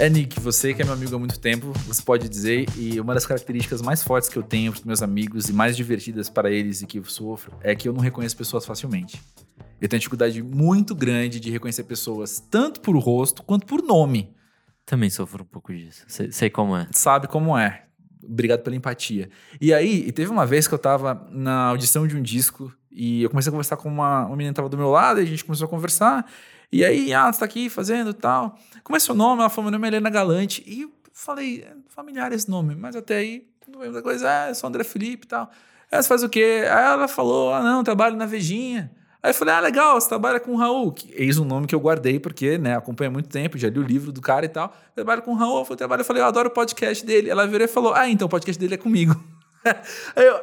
É, Nick, você que é meu amigo há muito tempo, você pode dizer, e uma das características mais fortes que eu tenho para meus amigos e mais divertidas para eles e que eu sofro é que eu não reconheço pessoas facilmente. Eu tenho dificuldade muito grande de reconhecer pessoas, tanto por rosto quanto por nome. Também sofro um pouco disso. Sei, sei como é. Sabe como é. Obrigado pela empatia. E aí, e teve uma vez que eu tava na audição de um disco e eu comecei a conversar com uma, uma menina que tava do meu lado e a gente começou a conversar. E aí, ah, você tá aqui fazendo tal. Como é seu nome? Ela falou, meu nome é Helena Galante. E eu falei, é familiar esse nome, mas até aí, não lembro da coisa, é, sou André Felipe e tal. Aí você faz o quê? Aí ela falou, ah, não, trabalho na Vejinha. Aí eu falei, ah, legal, você trabalha com o Raul. Que, eis um nome que eu guardei, porque, né, acompanha muito tempo, já li o livro do cara e tal. Trabalho com o Raul, eu trabalho, eu falei, eu adoro o podcast dele. Ela virou e falou, ah, então o podcast dele é comigo. Aí eu,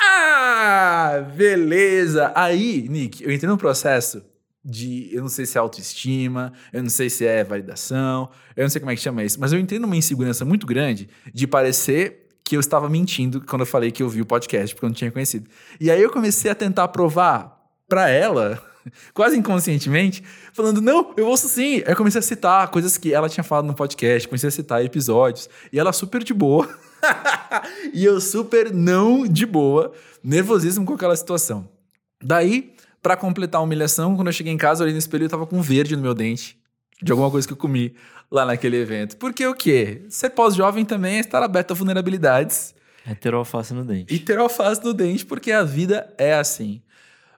ah, beleza. Aí, Nick, eu entrei num processo de, eu não sei se é autoestima, eu não sei se é validação, eu não sei como é que chama isso, mas eu entrei numa insegurança muito grande de parecer que eu estava mentindo quando eu falei que eu vi o podcast, porque eu não tinha conhecido. E aí eu comecei a tentar provar para ela, quase inconscientemente, falando: "Não, eu ouço sim". Aí eu comecei a citar coisas que ela tinha falado no podcast, comecei a citar episódios, e ela super de boa. e eu super não de boa, nervosismo com aquela situação. Daí, para completar a humilhação, quando eu cheguei em casa, eu olhei no espelho e tava com verde no meu dente. De alguma coisa que eu comi lá naquele evento. Porque o quê? Ser pós-jovem também é estar aberto a vulnerabilidades. É ter alface no dente. E ter alface no dente, porque a vida é assim.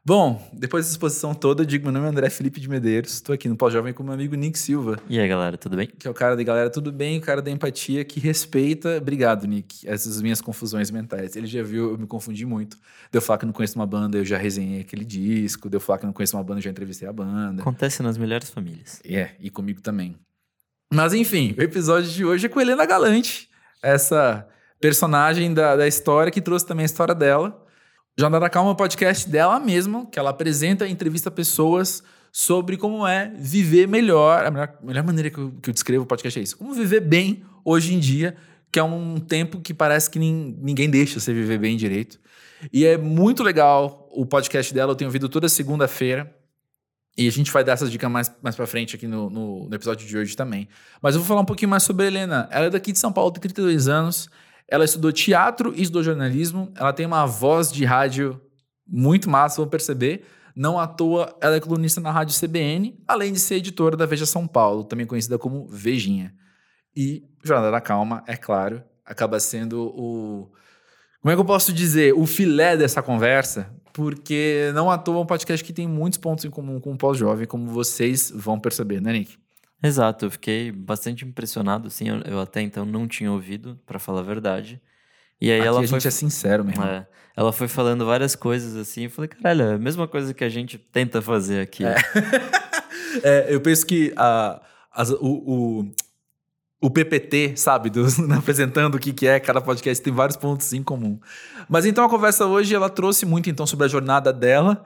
Bom, depois dessa exposição toda, eu digo meu nome é André Felipe de Medeiros, estou aqui no Pós-Jovem com meu amigo Nick Silva. E aí, galera, tudo bem? Que é o cara da galera, tudo bem, o cara da empatia que respeita. Obrigado, Nick, essas minhas confusões mentais. Ele já viu, eu me confundi muito. Deu falar que não conheço uma banda, eu já resenhei aquele disco. Deu falar que não conheço uma banda, eu já entrevistei a banda. Acontece nas melhores famílias. É, e comigo também. Mas enfim, o episódio de hoje é com Helena Galante, essa personagem da, da história que trouxe também a história dela. Jornada da Calma é um podcast dela mesma, que ela apresenta e entrevista pessoas sobre como é viver melhor. A melhor, melhor maneira que eu, que eu descrevo o podcast é isso. Como viver bem hoje em dia, que é um tempo que parece que nin, ninguém deixa você viver bem direito. E é muito legal o podcast dela, eu tenho ouvido toda segunda-feira. E a gente vai dar essas dicas mais, mais pra frente aqui no, no, no, episódio de hoje também. Mas eu vou falar um pouquinho mais sobre a Helena. Ela é daqui de São Paulo, tem 32 anos. Ela estudou teatro e estudou jornalismo. Ela tem uma voz de rádio muito massa, vão perceber. Não à toa, ela é colunista na rádio CBN, além de ser editora da Veja São Paulo, também conhecida como Vejinha. E Jornada da Calma, é claro, acaba sendo o. Como é que eu posso dizer? O filé dessa conversa, porque não à toa é um podcast que tem muitos pontos em comum com o pós-jovem, como vocês vão perceber, né, Nick? Exato, eu fiquei bastante impressionado, assim, eu, eu até então não tinha ouvido, para falar a verdade. E aí Aqui ela a foi, gente é sincero mesmo. É, ela foi falando várias coisas assim, eu falei, caralho, é a mesma coisa que a gente tenta fazer aqui. É. é, eu penso que a, as, o, o, o, PPT, sabe, do, apresentando o que, que é cada podcast, tem vários pontos em comum. Mas então a conversa hoje, ela trouxe muito então sobre a jornada dela,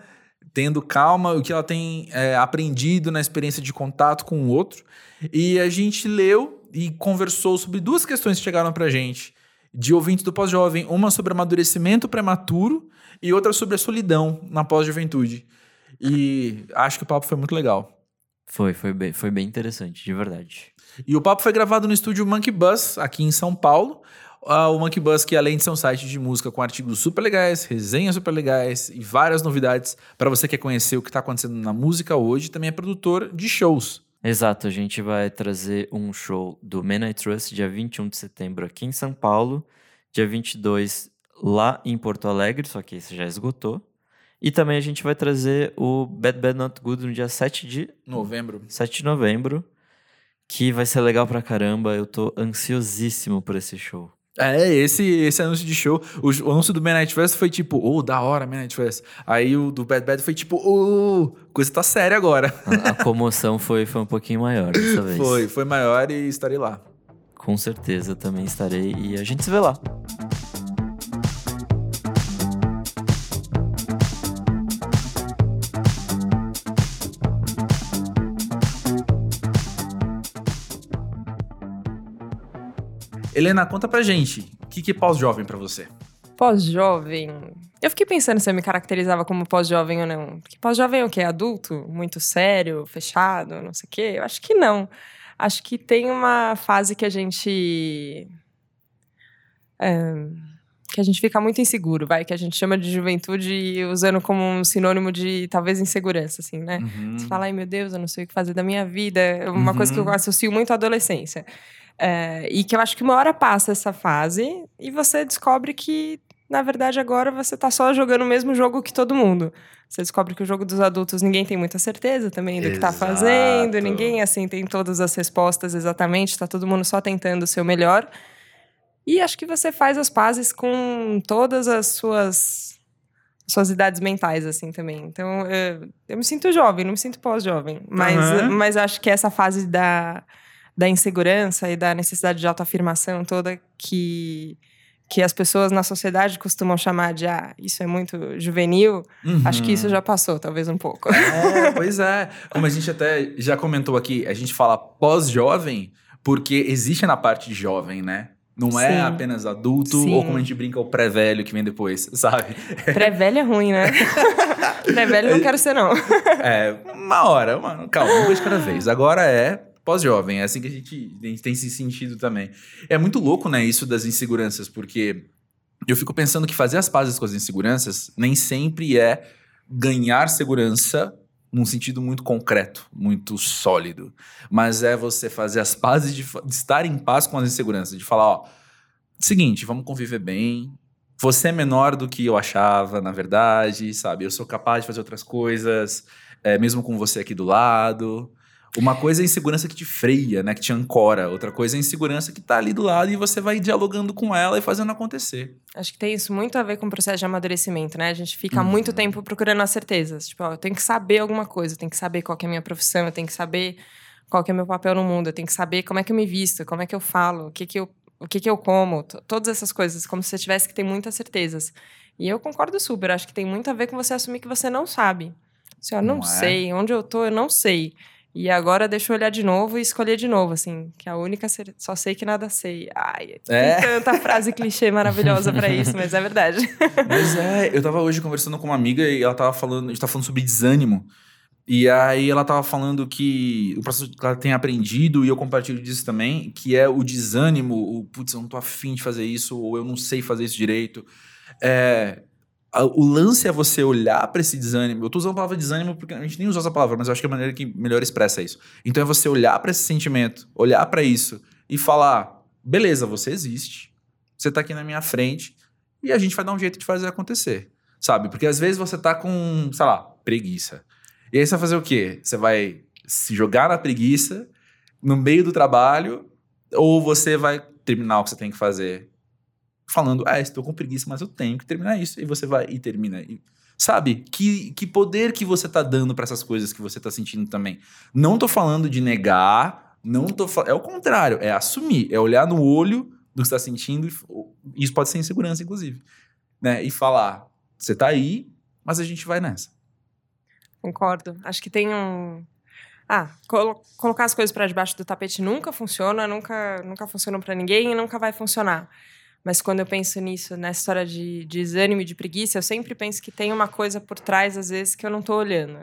tendo calma, o que ela tem é, aprendido na experiência de contato com o outro. E a gente leu e conversou sobre duas questões que chegaram pra gente de ouvintes do pós-jovem, uma sobre amadurecimento prematuro e outra sobre a solidão na pós-juventude. E acho que o papo foi muito legal. Foi, foi bem, foi bem interessante, de verdade. E o papo foi gravado no estúdio Monkey Bus, aqui em São Paulo. Uh, o Monkey Bus, que além de ser um site de música com artigos super legais, resenhas super legais e várias novidades para você que quer conhecer o que está acontecendo na música hoje, também é produtor de shows. Exato, a gente vai trazer um show do Men I Trust dia 21 de setembro aqui em São Paulo, dia 22 lá em Porto Alegre, só que esse já esgotou. E também a gente vai trazer o Bad Bad Not Good no dia 7 de novembro. 7 de novembro, que vai ser legal pra caramba. Eu tô ansiosíssimo por esse show. É, esse, esse anúncio de show. O, o anúncio do Midnight Fest foi tipo, oh, da hora, Midnight Fest. Aí o do Bad Bad foi tipo, oh, coisa tá séria agora. A, a comoção foi, foi um pouquinho maior dessa vez. Foi, foi maior e estarei lá. Com certeza também estarei e a gente se vê lá. Helena, conta pra gente, o que, que é pós-jovem para você? Pós-jovem. Eu fiquei pensando se eu me caracterizava como pós-jovem ou não. Porque pós-jovem é o quê? Adulto? Muito sério, fechado, não sei o quê? Eu acho que não. Acho que tem uma fase que a gente. é, que a gente fica muito inseguro, vai, que a gente chama de juventude usando como um sinônimo de talvez insegurança, assim, né? Uhum. Você fala, ai meu Deus, eu não sei o que fazer da minha vida. É uma coisa que eu Uhum. associo muito à adolescência. É, e que eu acho que uma hora passa essa fase e você descobre que, na verdade, agora você tá só jogando o mesmo jogo que todo mundo. Você descobre que o jogo dos adultos ninguém tem muita certeza também do que tá Exato. fazendo, ninguém assim tem todas as respostas exatamente, tá todo mundo só tentando o seu melhor. E acho que você faz as pazes com todas as suas suas idades mentais, assim, também. Então, eu, eu me sinto jovem, não me sinto pós-jovem. Mas, Aham. mas acho que essa fase da, da insegurança e da necessidade de autoafirmação toda que, que as pessoas na sociedade costumam chamar de, ah, isso é muito juvenil, acho que isso Uhum. já passou, talvez um pouco. É, pois é. Como a gente até já comentou aqui, a gente fala pós-jovem porque existe na parte de jovem, né? Não é Sim. apenas adulto Sim. ou como a gente brinca, o pré-velho que vem depois, sabe? Pré-velho é ruim, né? Pré-velho não quero ser, não. É, uma hora, uma, calma, uma de cada vez. Agora é pós-jovem, é assim que a gente, a gente tem esse sentido também. É muito louco, né, isso das inseguranças, porque eu fico pensando que fazer as pazes com as inseguranças nem sempre é ganhar segurança num sentido muito concreto, muito sólido. Mas é você fazer as pazes de, de estar em paz com as inseguranças, de falar, ó, seguinte, vamos conviver bem. Você é menor do que eu achava, na verdade, sabe? Eu sou capaz de fazer outras coisas, é, mesmo com você aqui do lado. Uma coisa é a insegurança que te freia, né? Que te ancora. Outra coisa é a insegurança que tá ali do lado e você vai dialogando com ela e fazendo acontecer. Acho que tem isso muito a ver com o processo de amadurecimento, né? A gente fica Uhum. muito tempo procurando as certezas. Tipo, ó, eu tenho que saber alguma coisa, eu tenho que saber qual que é a minha profissão, eu tenho que saber qual que é o meu papel no mundo, eu tenho que saber como é que eu me visto, como é que eu falo, o que que eu, o que que eu como, todas essas coisas, como se você tivesse que ter muitas certezas. E eu concordo super, acho que tem muito a ver com você assumir que você não sabe. Assim, ó, não, Não é? sei, onde eu tô, eu não sei. E agora deixa eu olhar de novo e escolher de novo, assim, que a única só sei que nada sei. Ai, É. tem tanta frase clichê maravilhosa pra isso, mas é verdade. Mas é, eu tava hoje conversando com uma amiga e ela tava falando, a gente tava falando sobre desânimo. E aí ela tava falando que o processo que ela tem aprendido, e eu compartilho disso também, que é o desânimo, o putz, eu não tô afim de fazer isso, ou eu não sei fazer isso direito. É, o lance é você olhar pra esse desânimo. Eu tô usando a palavra desânimo porque a gente nem usa essa palavra, mas eu acho que é a maneira que melhor expressa isso. Então é você olhar pra esse sentimento, olhar pra isso e falar: beleza, você existe, você tá aqui na minha frente e a gente vai dar um jeito de fazer acontecer, sabe? Porque às vezes você tá com, sei lá, preguiça. E aí você vai fazer o quê? Você vai se jogar na preguiça no meio do trabalho ou você vai terminar o que você tem que fazer falando, ah, estou com preguiça, mas eu tenho que terminar isso. E você vai e termina. E, sabe? Que, que poder que você tá dando para essas coisas que você tá sentindo também. Não tô falando de negar, não tô É o contrário, é assumir, é olhar no olho do que você tá sentindo. e Isso pode ser insegurança, inclusive. Né? E falar, você tá aí, mas a gente vai nessa. Concordo. Acho que tem um. Ah, colo- colocar as coisas para debaixo do tapete nunca funciona, nunca, nunca funcionou para ninguém e nunca vai funcionar. Mas quando eu penso nisso, nessa história de, de desânimo e de preguiça, eu sempre penso que tem uma coisa por trás, às vezes, que eu não tô olhando.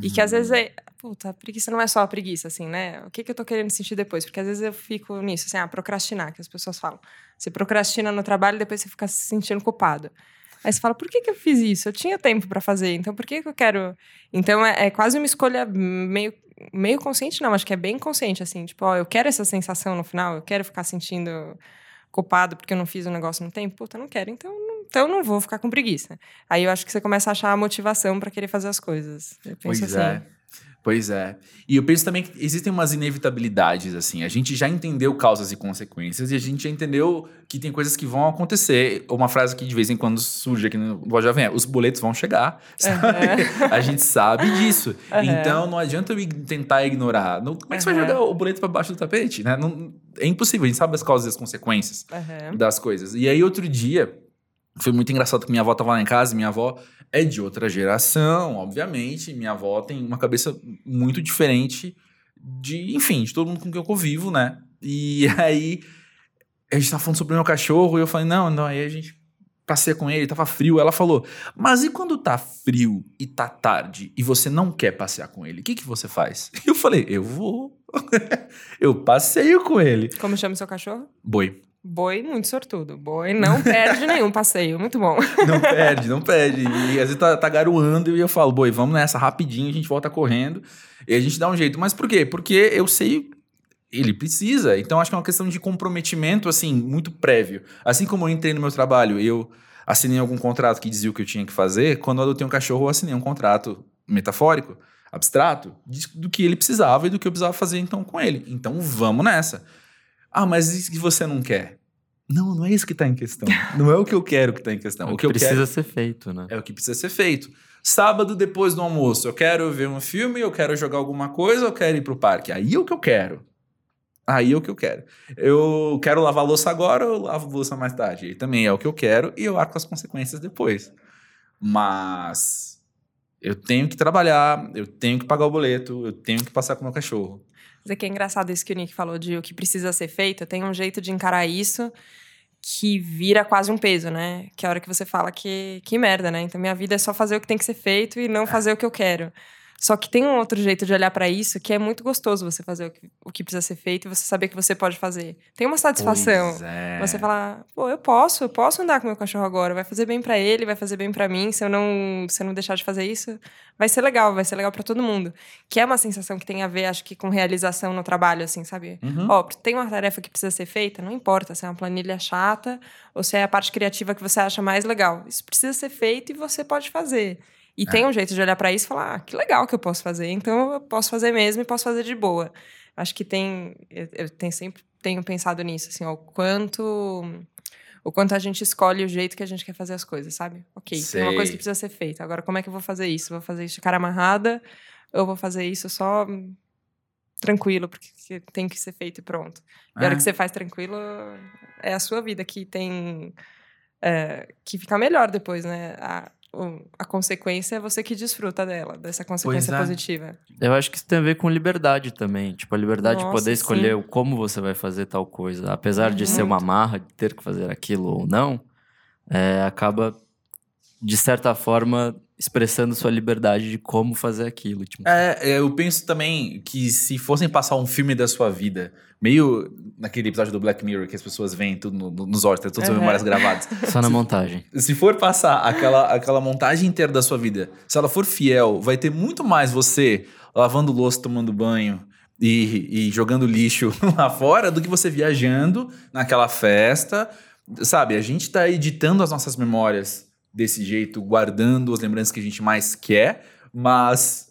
E que às vezes é. Puta, a preguiça não é só a preguiça, assim, né? O que, que eu tô querendo sentir depois? Porque às vezes eu fico nisso, assim, ah, procrastinar, que as pessoas falam. Você procrastina no trabalho e depois você fica se sentindo culpado. Aí você fala, por que, que eu fiz isso? Eu tinha tempo pra fazer, então por que, que eu quero. Então é, é quase uma escolha meio, meio consciente, não, acho que é bem consciente, assim, tipo, ó, eu quero essa sensação no final, eu quero ficar sentindo culpado porque eu não fiz o negócio no tempo. Puta, não quero, então não, então eu não vou ficar com preguiça. Aí eu acho que você começa a achar a motivação pra querer fazer as coisas. Eu penso Pois assim. é. Pois é. E eu penso também que existem umas inevitabilidades, assim. A gente já entendeu causas e consequências e a gente já entendeu que tem coisas que vão acontecer. Uma frase que de vez em quando surge aqui no Voz Jovem é: os boletos vão chegar. sabe? a gente sabe disso. Aham. Então não adianta eu tentar ignorar. Não, como é que você vai jogar o boleto para baixo do tapete? Né? Não- é impossível. A gente sabe as causas e as consequências das coisas. E aí, outro dia, foi muito engraçado que minha avó tava lá em casa, minha avó é de outra geração, obviamente. Minha avó tem uma cabeça muito diferente de, enfim, de todo mundo com quem eu convivo, né? E aí, a gente tava falando sobre o meu cachorro, e eu falei, não, não, aí a gente passeia com ele, tava frio. Ela falou, mas e quando tá frio e tá tarde e você não quer passear com ele, o que que você faz? E eu falei, eu vou eu passeio com ele. Como chama o seu cachorro? Boi. Boi muito sortudo. Boi não perde nenhum passeio. Muito bom. Não perde, não perde. E às vezes tá, tá garoando e eu falo, boi, vamos nessa rapidinho, a gente volta correndo e a gente dá um jeito. Mas por quê? Porque eu sei ele precisa. Então acho que é uma questão de comprometimento assim muito prévio. Assim como eu entrei no meu trabalho, eu assinei algum contrato que dizia o que eu tinha que fazer. Quando eu adotei um cachorro, eu assinei um contrato metafórico, abstrato, do que ele precisava e do que eu precisava fazer então com ele. Então vamos nessa. Ah, mas e se você não quer? Não, não é isso que está em questão. Não é o que eu quero que está em questão. É o que, eu precisa ser feito, né? é o que precisa ser feito. Sábado, depois do almoço, eu quero ver um filme, eu quero jogar alguma coisa, eu quero ir pro parque. Aí é o que eu quero. Aí é o que eu quero. Eu quero lavar louça agora ou eu lavo louça mais tarde? Aí também é o que eu quero e eu arco as consequências depois. Mas eu tenho que trabalhar, eu tenho que pagar o boleto, eu tenho que passar com o meu cachorro. Mas é que é engraçado isso que o Nick falou de o que precisa ser feito. Tem um jeito de encarar isso que vira quase um peso, né? Que é a hora que você fala que, que merda, né? Então minha vida é só fazer o que tem que ser feito e não fazer o que eu quero. Só que tem um outro jeito de olhar para isso que é muito gostoso você fazer o que, o que precisa ser feito e você saber que você pode fazer. Tem uma satisfação. É. Você falar, pô, eu posso, eu posso andar com meu cachorro agora, vai fazer bem para ele, vai fazer bem para mim, se eu não, se eu não deixar de fazer isso, vai ser legal, vai ser legal para todo mundo. Que é uma sensação que tem a ver, acho que com realização no trabalho, assim, sabe? Uhum. Ó, tem uma tarefa que precisa ser feita, não importa se é uma planilha chata ou se é a parte criativa que você acha mais legal. Isso precisa ser feito e você pode fazer. E tem um jeito de olhar para isso e falar, ah, que legal que eu posso fazer, então eu posso fazer mesmo e posso fazer de boa. Acho que tem, eu, eu tenho, sempre tenho pensado nisso, assim, ó, o quanto o quanto a gente escolhe o jeito que a gente quer fazer as coisas, sabe? Ok, tem uma Sei. coisa que precisa ser feita. Agora, como é que eu vou fazer isso? Vou fazer isso de cara amarrada ou vou fazer isso só tranquilo, porque tem que ser feito e pronto. E a hora É. que você faz tranquilo, é a sua vida que tem. é, que fica melhor depois, né? A, a consequência é você que desfruta dela, dessa consequência é. positiva. Eu acho que isso tem a ver com liberdade também. Tipo, a liberdade de Nossa, poder escolher sim. como você vai fazer tal coisa. Apesar de ser uma marra, de ter que fazer aquilo ou não, é, acaba, de certa forma, expressando sua liberdade de como fazer aquilo. Tipo, É, é, eu penso também que se fossem passar um filme da sua vida, meio naquele episódio do Black Mirror que as pessoas veem tudo no- no- nos olhos, tem todas as Uhum. memórias gravadas. Só na montagem. Se for passar aquela, aquela montagem inteira da sua vida, se ela for fiel, vai ter muito mais você lavando louça, tomando banho e, e jogando lixo lá fora do que você viajando naquela festa. Sabe, a gente tá editando as nossas memórias desse jeito, guardando as lembranças que a gente mais quer, mas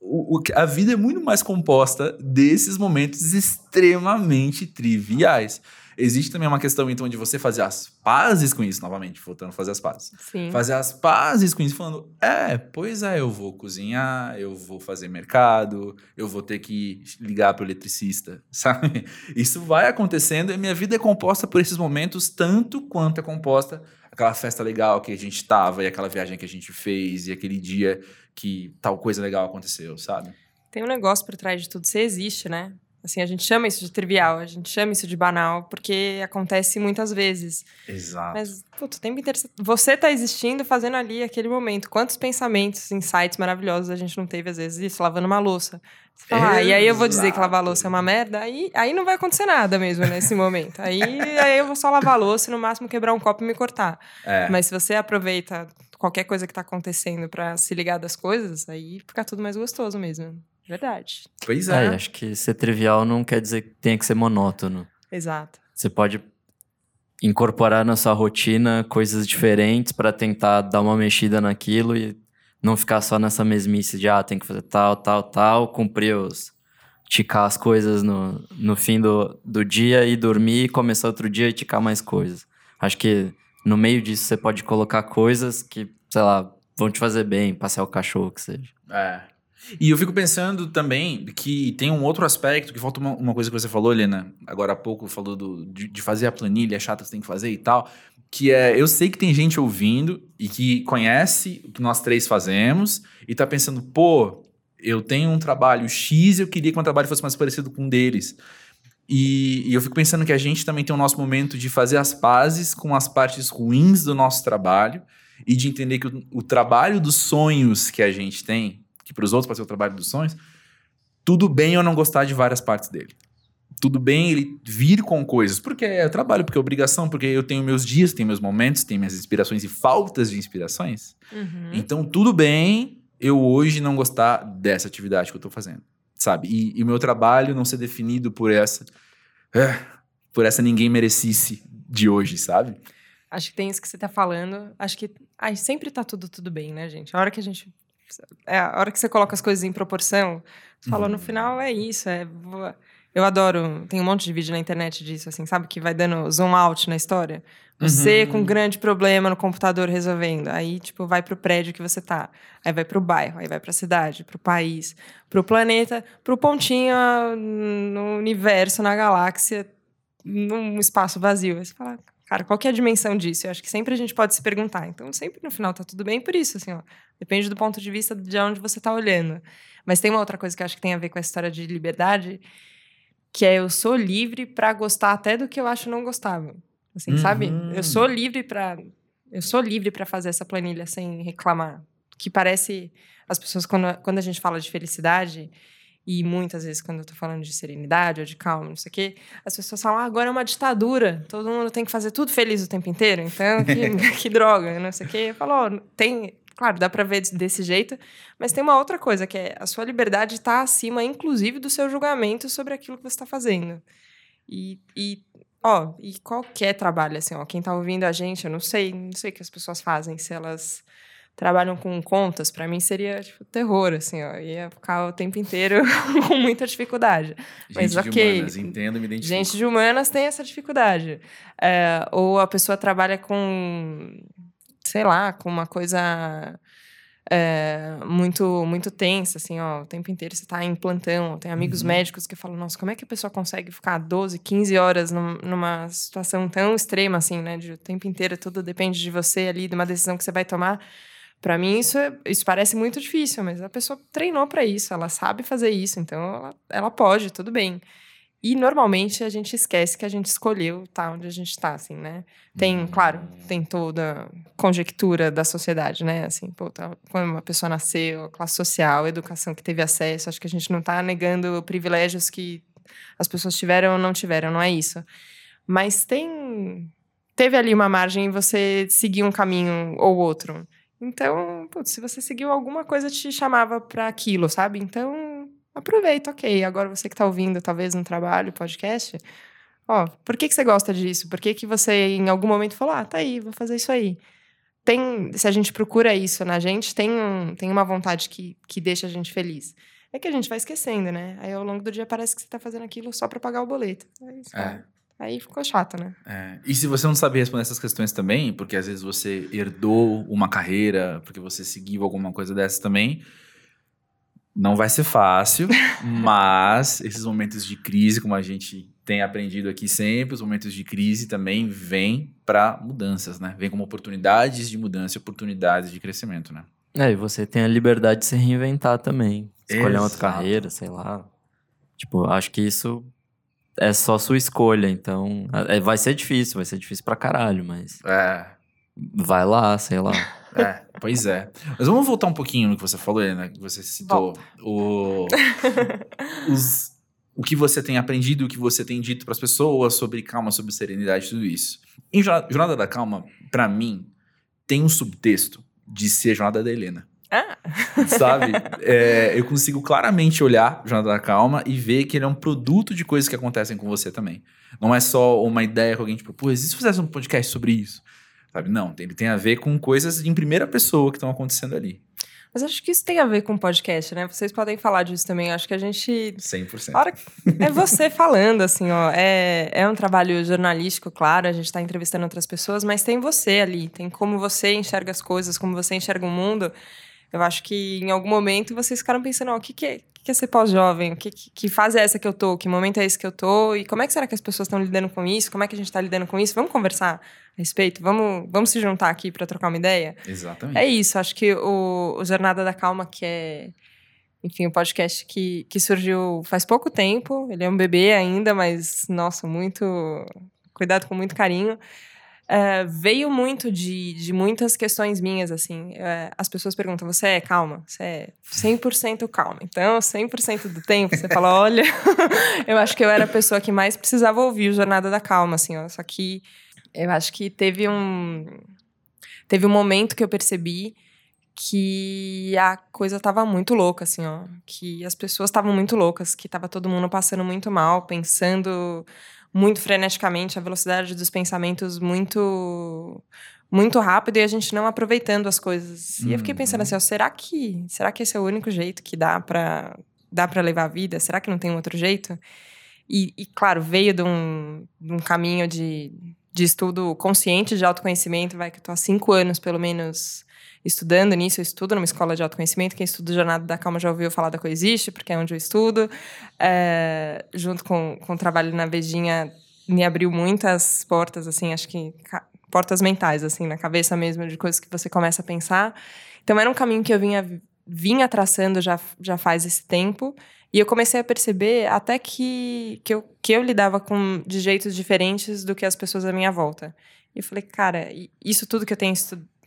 o- o a vida é muito mais composta desses momentos extremamente triviais. Existe também uma questão, então, de você fazer as pazes com isso, novamente, voltando a fazer as pazes. Sim. Fazer as pazes com isso, falando: é, pois é, eu vou cozinhar, eu vou fazer mercado, eu vou ter que ligar para o eletricista, sabe? Isso vai acontecendo e minha vida é composta por esses momentos, tanto quanto é composta aquela festa legal que a gente tava, e aquela viagem que a gente fez, e aquele dia que tal coisa legal aconteceu, sabe? Tem um negócio por trás de tudo, você existe, né? Assim, a gente chama isso de trivial, a gente chama isso de banal, porque acontece muitas vezes. Exato. Mas, puto, o tempo inteiro você tá existindo fazendo ali aquele momento. Quantos pensamentos, insights maravilhosos a gente não teve, às vezes, isso, lavando uma louça. Você fala, ah, e aí eu vou dizer que lavar a louça é uma merda? Aí, aí não vai acontecer nada mesmo nesse momento. Aí, aí eu vou só lavar a louça e no máximo quebrar um copo e me cortar. É. Mas se você aproveita qualquer coisa que tá acontecendo pra se ligar das coisas, aí fica tudo mais gostoso mesmo. Verdade. Pois É, é. acho que ser trivial não quer dizer que tenha que ser monótono. Exato. Você pode incorporar na sua rotina coisas diferentes para tentar dar uma mexida naquilo e não ficar só nessa mesmice de ah, tem que fazer tal, tal, tal, cumprir os. ticar as coisas no, no fim do, do dia e dormir, começar outro dia e ticar mais coisas. Acho que no meio disso você pode colocar coisas que, sei lá, vão te fazer bem, passear o cachorro, que seja. É. E eu fico pensando também que tem um outro aspecto, que falta uma, uma coisa que você falou, Helena, agora há pouco, falou do, de, de fazer a planilha chata que tem que fazer e tal, que é, eu sei que tem gente ouvindo e que conhece o que nós três fazemos e tá pensando, pô, eu tenho um trabalho X e eu queria que meu trabalho fosse mais parecido com um deles. E, e eu fico pensando que a gente também tem o nosso momento de fazer as pazes com as partes ruins do nosso trabalho e de entender que o, o trabalho dos sonhos que a gente tem, que para os outros pode ser o trabalho dos sonhos, tudo bem eu não gostar de várias partes dele. Tudo bem ele vir com coisas, porque é trabalho, porque é obrigação, porque eu tenho meus dias, tenho meus momentos, tenho minhas inspirações e faltas de inspirações. Uhum. Então, tudo bem eu hoje não gostar dessa atividade que eu tô fazendo, sabe? E, o meu trabalho não ser definido por essa. é, por essa ninguém merecisse de hoje, sabe? Acho que tem isso que você tá falando. Acho que ai, sempre tá tudo tudo bem, né, gente? A hora que a gente. É, a hora que você coloca as coisas em proporção, você fala, Uhum. no final é isso. É, eu adoro. Tem um monte de vídeo na internet disso, assim, sabe? Que vai dando zoom out na história. Você Uhum. com um grande problema no computador resolvendo. Aí, tipo, vai pro prédio que você tá. Aí vai pro bairro, aí vai pra cidade, pro país, pro planeta, pro pontinho ah, no universo, na galáxia, num espaço vazio. Aí você fala, cara, qual que é a dimensão disso? Eu acho que sempre a gente pode se perguntar. Então, sempre no final tá tudo bem por isso, assim, ó. Depende do ponto de vista de onde você tá olhando. Mas tem uma outra coisa que eu acho que tem a ver com a história de liberdade, que é eu sou livre pra gostar até do que eu acho não gostável. Assim, sabe? Uhum. Eu sou livre pra eu sou livre pra fazer essa planilha sem reclamar. Que parece as pessoas quando, quando a gente fala de felicidade e muitas vezes quando eu tô falando de serenidade ou de calma, não sei o quê, as pessoas falam: ah, agora é uma ditadura, todo mundo tem que fazer tudo feliz o tempo inteiro, então que, que droga, não sei o quê. Eu falo: ó, tem, claro, dá pra ver desse jeito, mas tem uma outra coisa que é a sua liberdade tá acima, inclusive, do seu julgamento sobre aquilo que você está fazendo. E, e ó, e qualquer trabalho, assim, ó, quem tá ouvindo a gente, eu não sei, não sei o que as pessoas fazem, se elas trabalham com contas, pra mim seria, tipo, terror, assim, ó, ia ficar o tempo inteiro com muita dificuldade. Mas Gente de ok. humanas, entendo, me identifico. Gente de humanas tem essa dificuldade. É, ou a pessoa trabalha com, sei lá, com uma coisa é, muito muito tensa, assim, ó, o tempo inteiro você tá em plantão. Tem amigos Uhum. médicos que falam, nossa, como é que a pessoa consegue ficar 12, 15 horas num- numa situação tão extrema, assim, né? De o tempo inteiro tudo depende de você ali, de uma decisão que você vai tomar. Pra mim, isso, é- isso parece muito difícil, mas a pessoa treinou pra isso, ela sabe fazer isso, então ela, ela pode, tudo bem. E normalmente a gente esquece que a gente escolheu estar onde a gente está, assim, né? Tem, claro, tem toda conjectura da sociedade, né? Assim, pô, tá, quando uma pessoa nasceu, classe social, educação que teve acesso, acho que a gente não está negando privilégios que as pessoas tiveram ou não tiveram, não é isso. Mas tem. Teve ali uma margem em você seguir um caminho ou outro. Então, putz, se você seguiu alguma coisa te chamava para aquilo, sabe? Então, aproveita, ok. Agora você que tá ouvindo, talvez no trabalho, podcast, ó, por que, que você gosta disso? Por que, que você em algum momento falou, ah, tá aí, vou fazer isso aí? Tem, se a gente procura isso na gente, tem, um, tem uma vontade que, que deixa a gente feliz. É que a gente vai esquecendo, né? Aí ao longo do dia parece que você tá fazendo aquilo só para pagar o boleto. Aí, você É. aí ficou chato, né? É, E se você não sabe responder essas questões também, porque às vezes você herdou uma carreira, porque você seguiu alguma coisa dessas também, não vai ser fácil, mas esses momentos de crise, como a gente tem aprendido aqui sempre, os momentos de crise também vêm para mudanças, né? Vêm como oportunidades de mudança e oportunidades de crescimento, né? É, e você tem a liberdade de se reinventar também. Escolher uma outra Exato. carreira, sei lá. Tipo, acho que isso é só sua escolha, então. é, vai ser difícil, vai ser difícil pra caralho, mas É, vai lá, sei lá. É, pois é. Mas vamos voltar um pouquinho no que você falou, né? Que você citou o, os- o que você tem aprendido, o que você tem dito para as pessoas sobre calma, sobre serenidade, tudo isso. Em Jornada Jornada da Calma, para mim, tem um subtexto de ser a Jornada da Helena. Ah, Sabe? É, eu consigo claramente olhar Jornada da Calma e ver que ele é um produto de coisas que acontecem com você também. Não é só uma ideia que alguém te propôs, e se fizesse um podcast sobre isso? Sabe? Não, ele tem a ver com coisas em primeira pessoa que estão acontecendo ali. mas acho que isso tem a ver com podcast, né? Vocês podem falar disso também. Acho que a gente 100%. A hora É você falando, assim, ó. É, é um trabalho jornalístico, claro, a gente está entrevistando outras pessoas, mas tem você ali, tem como você enxerga as coisas, como você enxerga o mundo. Eu acho que em algum momento vocês ficaram pensando, ó, o que, que, é, o que é ser pós-jovem? O que, que, que fase é essa que eu tô? Que momento é esse que eu tô? E como é que será que as pessoas estão lidando com isso? Como é que a gente está lidando com isso? Vamos conversar a respeito? Vamos, vamos se juntar aqui para trocar uma ideia? Exatamente. É isso, acho que o, o Jornada da Calma, que é, enfim, um podcast que, que surgiu faz pouco tempo, ele é um bebê ainda, mas, nossa, muito. cuidado com muito carinho. É, veio muito de, de muitas questões minhas, assim. É, as pessoas perguntam, você é calma? Você é 100% calma. Então, 100% do tempo, você fala, olha... eu acho que eu era a pessoa que mais precisava ouvir o Jornada da Calma, assim, ó. Só que eu acho que teve um... Teve um momento que eu percebi que a coisa tava muito louca, assim, ó. Que as pessoas estavam muito loucas, que tava todo mundo passando muito mal, pensando muito freneticamente, a velocidade dos pensamentos muito muito rápido e a gente não aproveitando as coisas. E eu fiquei pensando Uhum. assim, ó, será que será que esse é o único jeito que dá para dá para levar a vida? Será que não tem outro jeito? E, e, claro, veio de um, de um caminho de, de estudo consciente de autoconhecimento, vai que eu tô há cinco anos, pelo menos, estudando nisso. Eu estudo numa escola de autoconhecimento. Quem estuda Jornada da Calma já ouviu falar da Coexiste, porque é onde eu estudo. É, junto com, com o trabalho na Vejinha, me abriu muitas portas, assim, acho que portas mentais, assim, na cabeça mesmo, de coisas que você começa a pensar. Então, era um caminho que eu vinha, vinha traçando já, já faz esse tempo. E eu comecei a perceber até que, que, eu, que eu lidava com de jeitos diferentes do que as pessoas à minha volta. E eu falei, cara, isso tudo que eu tenho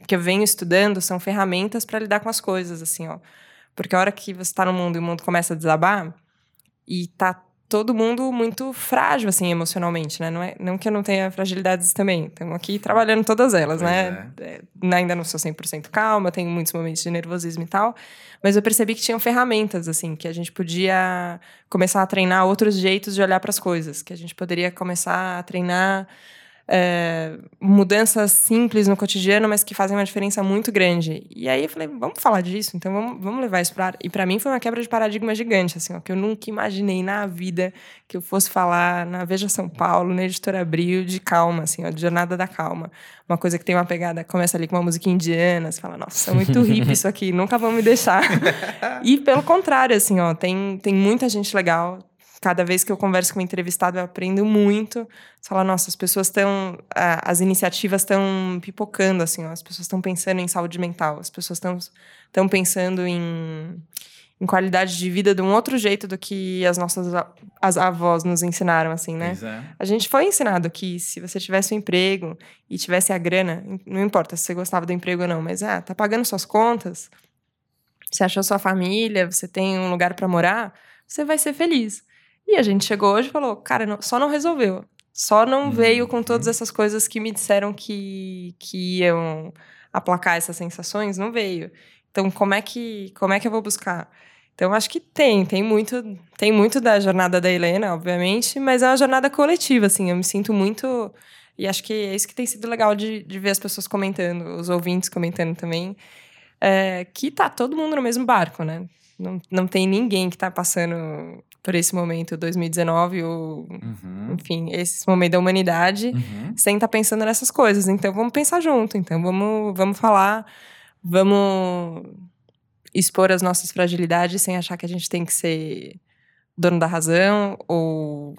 que eu venho estudando são ferramentas para lidar com as coisas, assim, ó. Porque a hora que você está no mundo e o mundo começa a desabar, e tá todo mundo muito frágil, assim, emocionalmente, né? Não, é, não que eu não tenha fragilidades também. Estamos aqui trabalhando todas elas, Pois né? É, ainda não sou 100% calma, tenho muitos momentos de nervosismo e tal. Mas eu percebi que tinham ferramentas, assim, que a gente podia começar a treinar outros jeitos de olhar para as coisas. Que a gente poderia começar a treinar é, mudanças simples no cotidiano, mas que fazem uma diferença muito grande. E aí eu falei, vamos falar disso, então vamos, vamos levar isso para E para mim foi uma quebra de paradigma gigante, assim, ó, que eu nunca imaginei na vida que eu fosse falar na Veja São Paulo, na Editora Abril, de calma, assim, ó, de Jornada da Calma. Uma coisa que tem uma pegada, começa ali com uma música indiana, você fala, nossa, é muito hippie isso aqui, nunca vão me deixar. e pelo contrário, assim, ó, tem, tem muita gente legal, cada vez que eu converso com um entrevistado, eu aprendo muito. Você fala, nossa, as pessoas estão. As iniciativas estão pipocando, assim, ó, as pessoas estão pensando em saúde mental, as pessoas estão pensando em, em qualidade de vida de um outro jeito do que as nossas as avós nos ensinaram, assim, né? É. A gente foi ensinado que se você tivesse um emprego e tivesse a grana, não importa se você gostava do emprego ou não, mas ah, tá pagando suas contas, você achou sua família, você tem um lugar para morar, você vai ser feliz. E a gente chegou hoje e falou, cara, não, só não resolveu. Só não Uhum. veio com todas essas coisas que me disseram que, que iam aplacar essas sensações, não veio. Então, como é que, como é que eu vou buscar? Então, acho que tem, tem muito, tem muito da jornada da Helena, obviamente, mas é uma jornada coletiva, assim, eu me sinto muito... E acho que é isso que tem sido legal de, de ver as pessoas comentando, os ouvintes comentando também, é, que tá todo mundo no mesmo barco, né? Não, não tem ninguém que tá passando por esse momento, 2019, ou, Uhum. enfim, esse momento da humanidade, Uhum. sem estar pensando nessas coisas. Então, vamos pensar junto. Então, vamos, vamos falar, vamos expor as nossas fragilidades sem achar que a gente tem que ser dono da razão ou.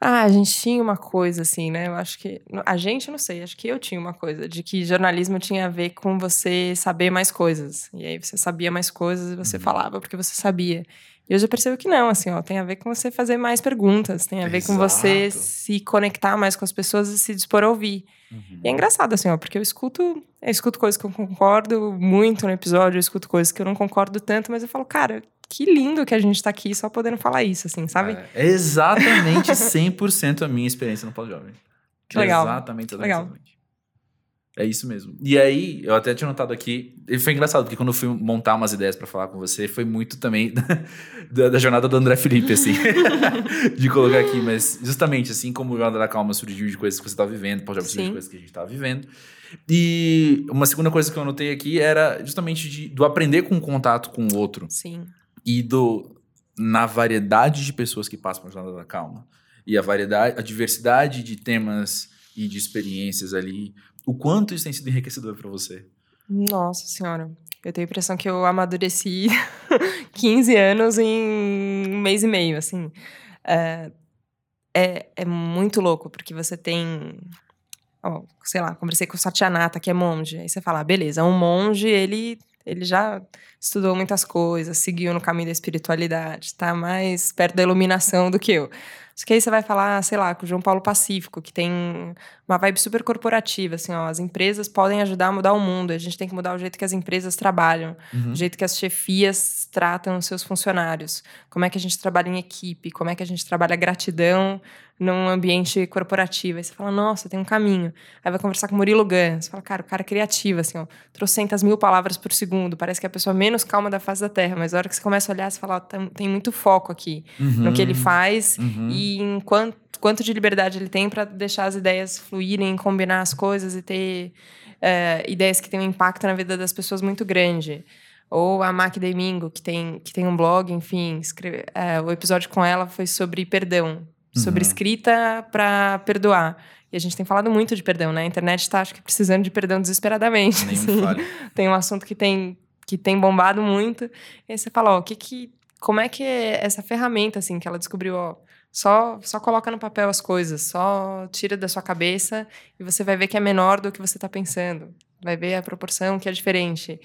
Ah, a gente tinha uma coisa assim, né? Eu acho que. A gente, não sei, acho que eu tinha uma coisa de que jornalismo tinha a ver com você saber mais coisas. E aí você sabia mais coisas e você Uhum. falava porque você sabia. E hoje eu percebo que não, assim, ó, tem a ver com você fazer mais perguntas, tem a ver com você Exato. se conectar mais com as pessoas e se dispor a ouvir. Uhum. E é engraçado, assim, ó, porque eu escuto, eu escuto coisas que eu concordo muito no episódio, eu escuto coisas que eu não concordo tanto, mas eu falo, cara, que lindo que a gente tá aqui só podendo falar isso, assim, sabe? É exatamente 100% a minha experiência no pós-jovem. Que legal. Exatamente, Legal. É isso mesmo. E aí, eu até tinha notado aqui, e foi engraçado, porque quando eu fui montar umas ideias pra falar com você, foi muito também da, da jornada do André Felipe, assim, de colocar aqui, mas justamente assim como o Jornada da Calma surgiu de coisas que você tá vivendo, pós-jovem surgiu de coisas que a gente tá vivendo. E uma segunda coisa que eu anotei aqui era justamente de, do aprender com o contato com o outro Sim. e do na variedade de pessoas que passam pela jornada da calma e a variedade, a diversidade de temas e de experiências ali, o quanto isso tem sido enriquecedor para você? Nossa senhora. Eu tenho a impressão que eu amadureci 15 anos em um mês e meio, assim. É, é, é muito louco, porque você tem. sei lá, conversei com o Satyanata, que é monge. Aí você fala, ah, beleza, um monge, ele, ele já, estudou muitas coisas, seguiu no caminho da espiritualidade, está mais perto da iluminação do que eu. Acho que aí você vai falar, sei lá, com o João Paulo Pacífico, que tem uma vibe super corporativa, assim, ó, as empresas podem ajudar a mudar o mundo, a gente tem que mudar o jeito que as empresas trabalham, uhum. o jeito que as chefias tratam os seus funcionários, como é que a gente trabalha em equipe, como é que a gente trabalha gratidão num ambiente corporativo. Aí você fala, nossa, tem um caminho. Aí vai conversar com o Murilo Gun, você fala, cara, o cara é criativo, assim, ó, trocentas mil palavras por segundo, parece que é a pessoa menos calma da face da Terra, mas a hora que você começa a olhar, você fala, ó, tem muito foco aqui uhum. no que ele faz uhum. e em quanto, quanto de liberdade ele tem para deixar as ideias fluírem, combinar as coisas e ter é, ideias que têm um impacto na vida das pessoas muito grande ou a Mac Domingo, que tem, que tem um blog, enfim, escreve, é, o episódio com ela foi sobre perdão sobre uhum. escrita para perdoar. E a gente tem falado muito de perdão, né? A internet está, acho que, precisando de perdão desesperadamente. Assim. Tem um assunto que tem, que tem bombado muito. E aí você fala, ó, o que que... Como é que é essa ferramenta, assim, que ela descobriu, ó... Só, só coloca no papel as coisas, só tira da sua cabeça e você vai ver que é menor do que você está pensando. Vai ver a proporção que é diferente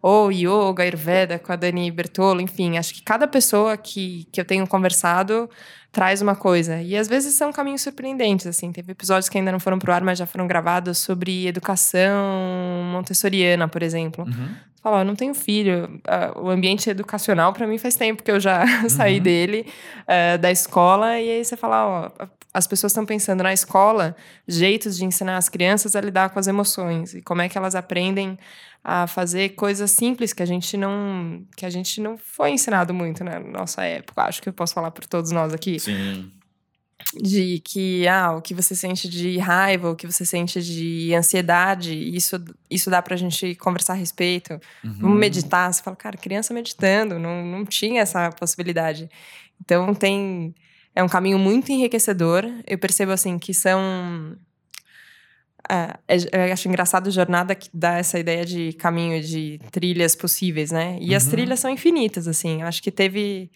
ou yoga, Ayurveda, com a Dani Bertolo, enfim, acho que cada pessoa que, que eu tenho conversado traz uma coisa. E às vezes são caminhos surpreendentes, assim. Teve episódios que ainda não foram pro ar, mas já foram gravados sobre educação montessoriana, por exemplo. Uhum. Fala, eu não tenho filho. Uh, o ambiente educacional, para mim, faz tempo que eu já uhum. saí dele, uh, da escola. E aí você fala, ó, as pessoas estão pensando na escola, jeitos de ensinar as crianças a lidar com as emoções. E como é que elas aprendem a fazer coisas simples que a gente não que a gente não foi ensinado muito né, na nossa época. Acho que eu posso falar por todos nós aqui. Sim. De que ah, o que você sente de raiva, o que você sente de ansiedade, isso, isso dá pra gente conversar a respeito. Uhum. Vamos meditar. Você fala, cara, criança meditando, não, não tinha essa possibilidade. Então tem. É um caminho muito enriquecedor. Eu percebo assim que são é, é, eu acho engraçado a jornada que dá essa ideia de caminho, de trilhas possíveis, né? E uhum. as trilhas são infinitas, assim. Eu acho que teve,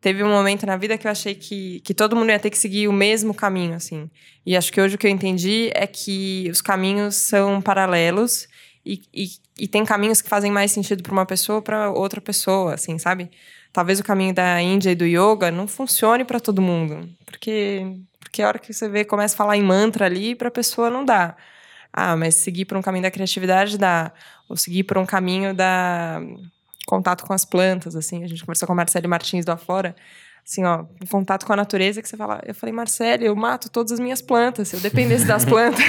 teve um momento na vida que eu achei que, que todo mundo ia ter que seguir o mesmo caminho, assim. E acho que hoje o que eu entendi é que os caminhos são paralelos e, e, e tem caminhos que fazem mais sentido para uma pessoa ou para outra pessoa, assim, sabe? Talvez o caminho da Índia e do yoga não funcione para todo mundo, porque porque a hora que você vê começa a falar em mantra ali, para a pessoa não dá. Ah, mas seguir por um caminho da criatividade dá. Ou seguir por um caminho da contato com as plantas, assim. A gente conversou com a Marcele Martins do Afora. Assim, ó, em contato com a natureza, que você fala... Eu falei, Marcele, eu mato todas as minhas plantas. Se eu dependesse das plantas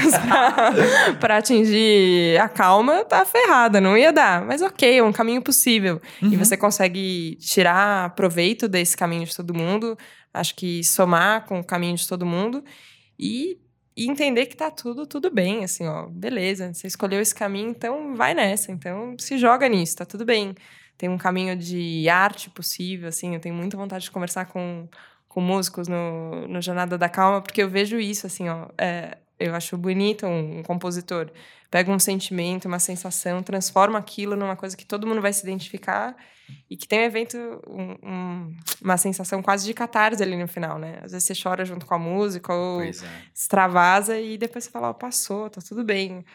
para atingir a calma, tá ferrada, não ia dar. Mas ok, é um caminho possível. Uhum. E você consegue tirar proveito desse caminho de todo mundo. Acho que somar com o caminho de todo mundo. E e entender que tá tudo, tudo bem, assim, ó, beleza, você escolheu esse caminho, então vai nessa, então se joga nisso, tá tudo bem. Tem um caminho de arte possível, assim, eu tenho muita vontade de conversar com, com músicos no, no Jornada da Calma, porque eu vejo isso, assim, ó, é, eu acho bonito um, um, compositor. Pega um sentimento, uma sensação, transforma aquilo numa coisa que todo mundo vai se identificar e que tem um evento, um, um, uma sensação quase de catarse ali no final, né? Às vezes você chora junto com a música ou é. extravasa e depois você fala, oh, passou, tá tudo bem.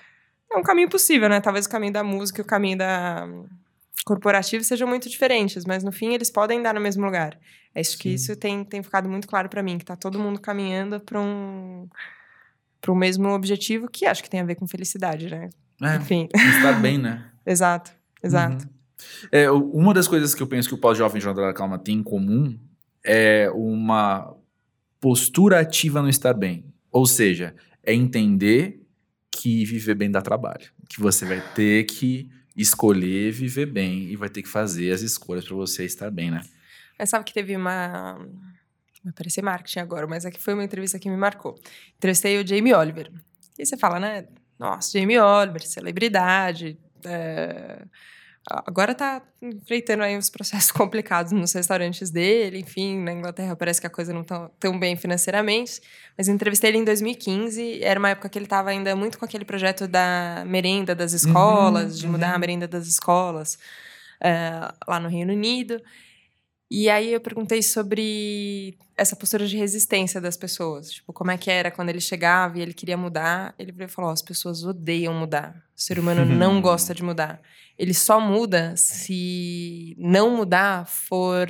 É um caminho possível, né? Talvez o caminho da música e o caminho da corporativo sejam muito diferentes, mas no fim eles podem dar no mesmo lugar. É isso que isso tem, tem ficado muito claro para mim, que tá todo mundo caminhando para um para o mesmo objetivo que acho que tem a ver com felicidade, né? É, Enfim. Estar bem, né? exato, exato. Uhum. É, uma das coisas que eu penso que o pós-jovem Jornada da Calma tem em comum é uma postura ativa no estar bem. Ou seja, é entender que viver bem dá trabalho. Que você vai ter que escolher viver bem e vai ter que fazer as escolhas para você estar bem, né? Mas sabe que teve uma. Vai parecer marketing agora, mas aqui foi uma entrevista que me marcou. Entrevistei o Jamie Oliver. E você fala, né? Nossa, Jamie Oliver, celebridade. É agora está enfrentando aí uns processos complicados nos restaurantes dele, enfim, na Inglaterra parece que a coisa não está tão bem financeiramente, mas entrevistei ele em 2015, era uma época que ele estava ainda muito com aquele projeto da merenda das escolas, uhum, de mudar uhum. a merenda das escolas uh, lá no Reino Unido, e aí eu perguntei sobre essa postura de resistência das pessoas, tipo, como é que era quando ele chegava e ele queria mudar, ele falou, as pessoas odeiam mudar, O ser humano não gosta de mudar. Ele só muda se não mudar for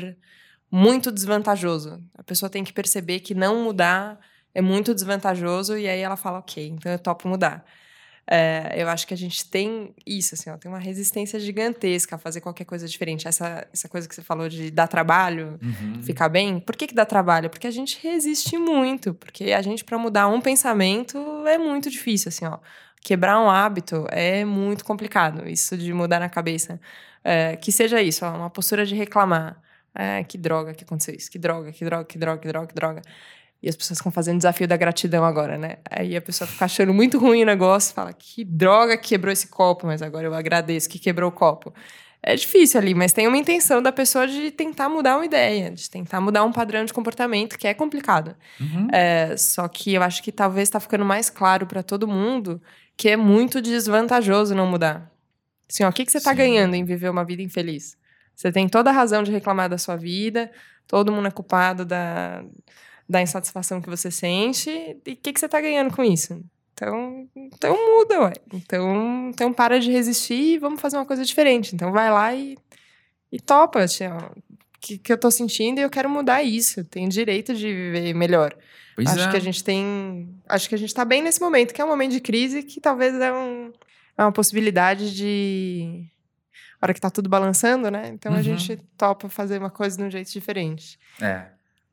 muito desvantajoso. A pessoa tem que perceber que não mudar é muito desvantajoso e aí ela fala, ok, então eu topo mudar. É, eu acho que a gente tem isso, assim, ó, tem uma resistência gigantesca a fazer qualquer coisa diferente. Essa, essa coisa que você falou de dar trabalho, Uhum. ficar bem. Por que, que dá trabalho? Porque a gente resiste muito. Porque a gente, para mudar um pensamento, é muito difícil, assim, ó. Quebrar um hábito é muito complicado, isso de mudar na cabeça. É, que seja isso, ó, uma postura de reclamar. É, que droga que aconteceu isso, que droga, que droga, que droga, que droga, que droga. E as pessoas ficam fazendo desafio da gratidão agora, né? Aí a pessoa fica achando muito ruim o negócio, fala, que droga que quebrou esse copo, mas agora eu agradeço que quebrou o copo. É difícil ali, mas tem uma intenção da pessoa de tentar mudar uma ideia, de tentar mudar um padrão de comportamento, que é complicado. Uhum. É, só que eu acho que talvez está ficando mais claro para todo mundo que é muito desvantajoso não mudar. Assim, ó, o que, que você está ganhando em viver uma vida infeliz? Você tem toda a razão de reclamar da sua vida, todo mundo é culpado da, da insatisfação que você sente, e o que, que você está ganhando com isso? Então, então muda, ué. Então, então para de resistir e vamos fazer uma coisa diferente. Então vai lá e, e topa, assim, ó, que, que eu tô sentindo e eu quero mudar isso. Eu tenho direito de viver melhor. Pois acho é. que a gente tem. Acho que a gente tá bem nesse momento, que é um momento de crise que talvez é, um, é uma possibilidade de. A hora que tá tudo balançando, né? Então a Uhum. gente topa fazer uma coisa de um jeito diferente. É.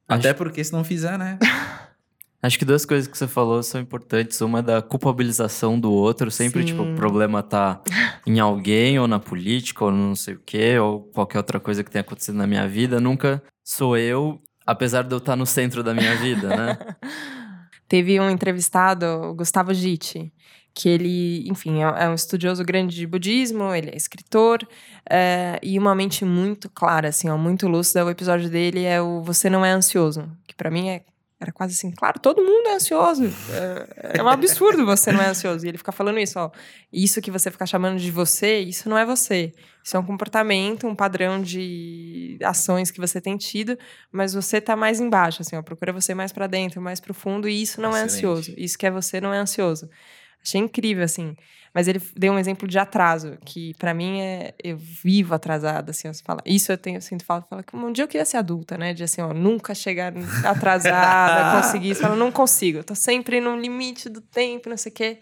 Acho- Até porque se não fizer, né? Acho que duas coisas que você falou são importantes. Uma é da culpabilização do outro. Sempre, Sim. tipo, o problema tá em alguém, ou na política, ou não sei o quê, ou qualquer outra coisa que tenha acontecido na minha vida. Nunca sou eu, apesar de eu estar no centro da minha vida, né? Teve um entrevistado, Gustavo Gitti, que ele, enfim, é é um estudioso grande de budismo, ele é escritor, é, e uma mente muito clara, assim, ó, muito lúcida. O episódio dele é o Você Não É Ansioso, que pra mim é, era quase assim, claro, todo mundo é ansioso. É, é um absurdo você não é ansioso. E ele fica falando isso, ó, isso que você fica chamando de você, isso não é você. Isso é um comportamento, um padrão de ações que você tem tido, mas você tá mais embaixo, assim, ó, procura você mais para dentro, mais profundo, e isso não é Excelente. ansioso. Isso que é você não é ansioso. Achei incrível, assim. Mas ele deu um exemplo de atraso, que pra mim é. Eu vivo atrasada, assim. Você fala, isso eu tenho, eu sinto falta. Fala um dia eu queria ser adulta, né? De assim, ó, nunca chegar atrasada, conseguir isso. Fala, não consigo. Eu tô sempre no limite do tempo, não sei o quê.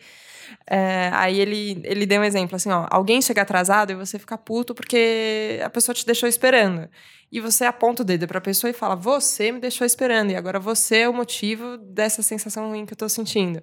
É, aí ele, ele deu um exemplo, assim, ó. Alguém chega atrasado e você fica puto porque a pessoa te deixou esperando. E você aponta o dedo pra pessoa e fala: Você me deixou esperando, e agora você é o motivo dessa sensação ruim que eu tô sentindo.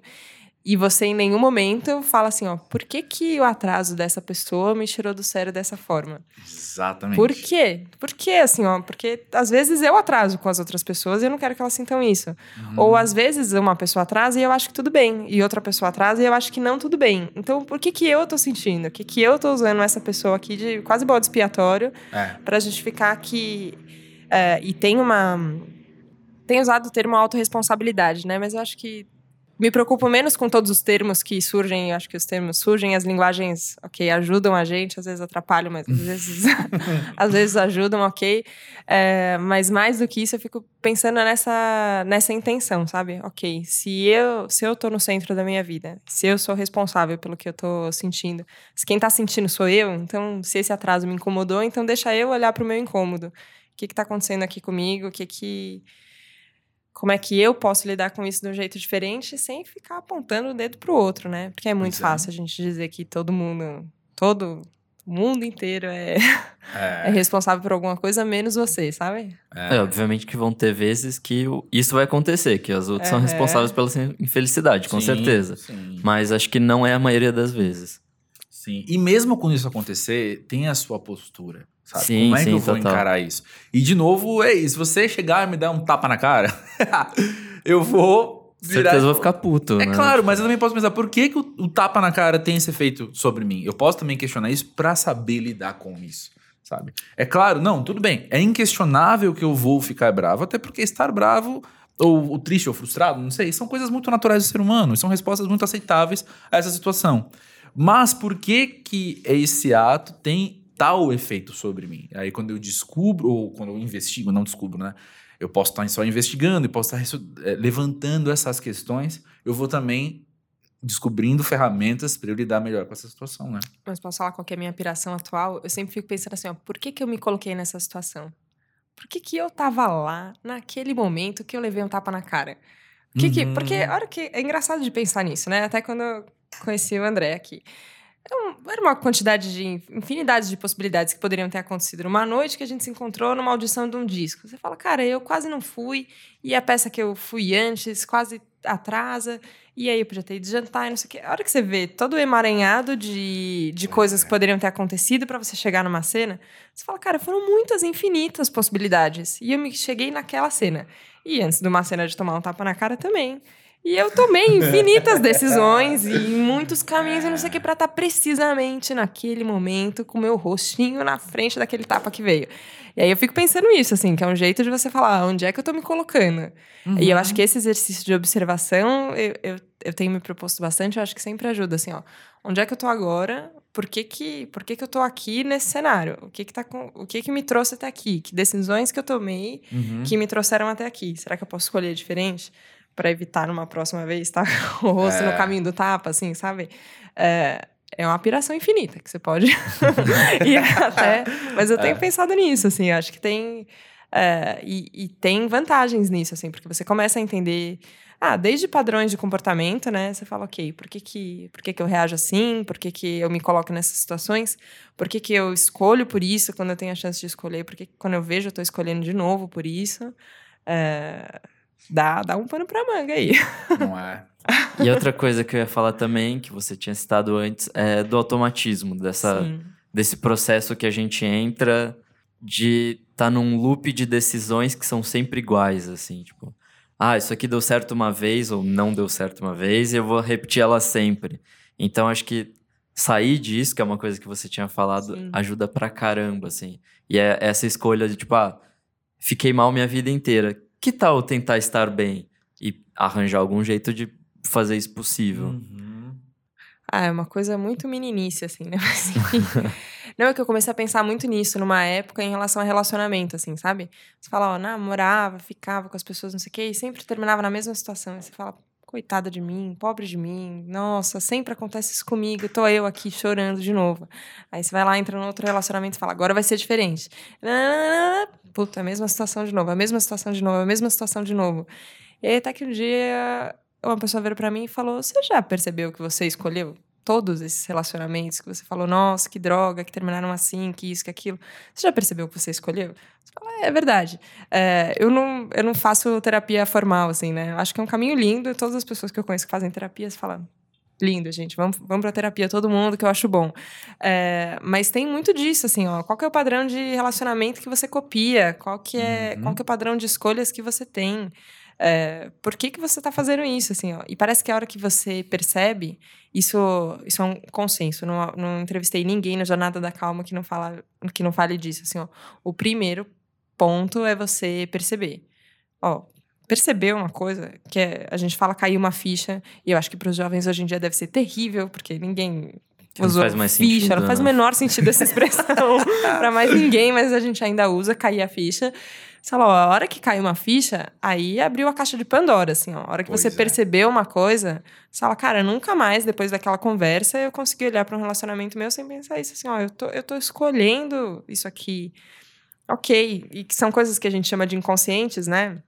E você em nenhum momento fala assim, ó, por que, que o atraso dessa pessoa me tirou do sério dessa forma? Exatamente. Por quê? Por quê, assim, ó? Porque às vezes eu atraso com as outras pessoas e eu não quero que elas sintam isso. Ou às vezes uma pessoa atrasa e eu acho que tudo bem. E outra pessoa atrasa e eu acho que não tudo bem. Então, por que que eu tô sentindo? O que que eu tô usando essa pessoa aqui de quase bode expiatório É. para justificar que. é, e tem uma. Tem usado o termo autorresponsabilidade, né? Mas eu acho que me preocupo menos com todos os termos que surgem. Eu acho que os termos surgem, as linguagens, ok, ajudam a gente, às vezes atrapalham, mas às vezes, às vezes ajudam, ok. É, mas mais do que isso, eu fico pensando nessa, nessa intenção, sabe? Ok, se eu, se eu tô no centro da minha vida, se eu sou responsável pelo que eu tô sentindo, se quem tá sentindo sou eu, então se esse atraso me incomodou, então deixa eu olhar pro meu incômodo. O que que tá acontecendo aqui comigo? O que que como é que eu posso lidar com isso de um jeito diferente sem ficar apontando o dedo pro outro, né? Porque é muito Pois é. fácil a gente dizer que todo mundo, todo o mundo inteiro é, é É. responsável por alguma coisa, menos você, sabe? É, obviamente que vão ter vezes que isso vai acontecer, que os outros são responsáveis pela infelicidade, com Sim, certeza. Sim. Mas acho que não é a maioria das vezes. Sim. E mesmo quando isso acontecer, tem a sua postura. Sabe? Sim, Como é que sim, eu vou total. encarar isso? E de novo, é isso. Se você chegar e me dar um tapa na cara, eu vou. Virar certeza eu vou ficar puto, É né? claro, mas eu também posso pensar, por que, que o, o tapa na cara tem esse efeito sobre mim? Eu posso também questionar isso pra saber lidar com isso, sabe? É claro, não, tudo bem. É inquestionável que eu vou ficar bravo, até porque estar bravo, ou, ou triste ou frustrado, não sei, são coisas muito naturais do ser humano, são respostas muito aceitáveis a essa situação. Mas por que que esse ato tem tal efeito sobre mim? Aí quando eu descubro, ou quando eu investigo, não descubro, né? Eu posso estar só investigando e posso estar eh, levantando essas questões, eu vou também descobrindo ferramentas para eu lidar melhor com essa situação, né? Mas posso falar qual é a minha piração atual? Eu sempre fico pensando assim, ó, por que, que eu me coloquei nessa situação? Por que, que eu tava lá naquele momento que eu levei um tapa na cara? Que que, porque Uhum. a hora que é engraçado de pensar nisso, né? Até quando eu conheci o André aqui. É um- Era uma quantidade de infinidade de possibilidades que poderiam ter acontecido numa noite que a gente se encontrou numa audição de um disco. Você fala, cara, eu quase não fui, e a peça que eu fui antes quase atrasa, e aí eu podia ter ido jantar e não sei o quê. A hora que você vê todo o emaranhado de, de coisas que poderiam ter acontecido para você chegar numa cena, você fala, cara, foram muitas infinitas possibilidades. E eu me cheguei naquela cena. E antes de uma cena de tomar um tapa na cara também. E eu tomei infinitas decisões e muitos caminhos e não sei o que pra estar precisamente naquele momento com o meu rostinho na frente daquele tapa que veio. E aí eu fico pensando isso, assim, que é um jeito de você falar, "Ah, onde é que eu tô me colocando? E eu acho que esse exercício de observação, eu, eu, eu tenho me proposto bastante, eu acho que sempre ajuda, assim, ó. Onde é que eu tô agora? Por que que, por que, que eu tô aqui nesse cenário? O que que, tá com, o que que me trouxe até aqui? Que decisões que eu tomei Uhum. que me trouxeram até aqui? Será que eu posso escolher diferente? Pra evitar numa próxima vez estar com o rosto no É. caminho do tapa, assim, sabe? É, é uma piração infinita que você pode ir até. Mas eu tenho É. pensado nisso, assim, acho que tem. é, e, e tem vantagens nisso, assim, porque você começa a entender. Ah, desde padrões de comportamento, né? Você fala, ok, por que, que, por que, que eu reajo assim? Por que, que eu me coloco nessas situações? Por que, que eu escolho por isso quando eu tenho a chance de escolher? Por que, que quando eu vejo eu tô escolhendo de novo por isso? É, dá, dá um pano pra manga aí. Não é? E outra coisa que eu ia falar também, que você tinha citado antes, é do automatismo, dessa, Sim. desse processo que a gente entra de estar tá num loop de decisões que são sempre iguais, assim, tipo, ah, isso aqui deu certo uma vez ou não deu certo uma vez e eu vou repetir ela sempre. Então, acho que sair disso, que é uma coisa que você tinha falado, Sim. ajuda pra caramba, assim. E é essa escolha de, tipo, ah, fiquei mal minha vida inteira. Que tal tentar estar bem e arranjar algum jeito de fazer isso possível? Uhum. Ah, é uma coisa muito meninice, assim, né? Mas, enfim. Não, é que eu comecei a pensar muito nisso numa época em relação a relacionamento, assim, sabe? Você fala, ó, namorava, ficava com as pessoas, não sei o quê, e sempre terminava na mesma situação. E você fala, coitada de mim, pobre de mim, nossa, sempre acontece isso comigo, tô eu aqui chorando de novo. Aí você vai lá, entra no outro relacionamento e fala, agora vai ser diferente. Puta, a mesma situação de novo, a mesma situação de novo, a mesma situação de novo. E até que um dia uma pessoa veio pra mim e falou: Você já percebeu que você escolheu todos esses relacionamentos que você falou, nossa, que droga, que terminaram assim, que isso, que aquilo? Você já percebeu que você escolheu? Você fala, é, é verdade. É, eu, não, eu não faço terapia formal, assim, né? Eu acho que é um caminho lindo. Todas as pessoas que eu conheço que fazem terapia, você fala. Lindo, gente. Vamos, vamos pra terapia, todo mundo, que eu acho bom. É, mas tem muito disso, assim, ó. Qual que é o padrão de relacionamento que você copia? Qual que é, Uhum. qual que é o padrão de escolhas que você tem? É, por que, que você está fazendo isso, assim, ó? E parece que a hora que você percebe, isso, isso é um consenso. Não, não entrevistei ninguém na Jornada da Calma que não, fala, que não fale disso, assim, ó. O primeiro ponto é você perceber. Ó, perceber uma coisa que é, a gente fala cair uma ficha, e eu acho que para os jovens hoje em dia deve ser terrível, porque ninguém Não usou faz mais ficha, sentido, não faz o né? menor sentido essa expressão para mais ninguém, mas a gente ainda usa cair a ficha. Fala, ó, a hora que caiu uma ficha, aí abriu a caixa de Pandora, assim, ó. A hora que Pois você é. percebeu uma coisa, você fala, cara, nunca mais, depois daquela conversa, eu consegui olhar para um relacionamento meu sem pensar isso, assim, ó, eu tô, eu tô escolhendo isso aqui. Ok, e que são coisas que a gente chama de inconscientes, né?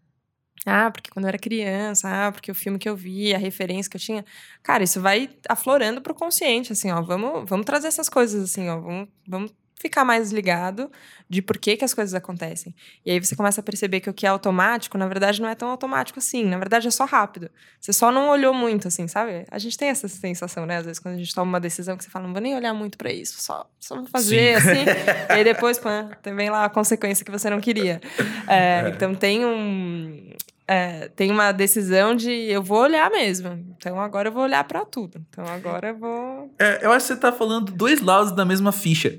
Ah, porque quando eu era criança, ah, porque o filme que eu vi, a referência que eu tinha. Cara, isso vai aflorando pro consciente, assim, ó. Vamos, vamos trazer essas coisas, assim, ó. Vamos, vamos ficar mais ligado de por que, que as coisas acontecem. E aí você começa a perceber que o que é automático, na verdade, não é tão automático assim. Na verdade, é só rápido. Você só não olhou muito, assim, sabe? A gente tem essa sensação, né? Às vezes, quando a gente toma uma decisão que você fala, não vou nem olhar muito pra isso, só, só vou fazer, Sim. assim. e aí depois, pã, também lá a consequência que você não queria. É, Então tem um. É, tem uma decisão de eu vou olhar mesmo. Então agora eu vou olhar pra tudo. Então agora eu vou. É, eu acho que você tá falando dois lados da mesma ficha,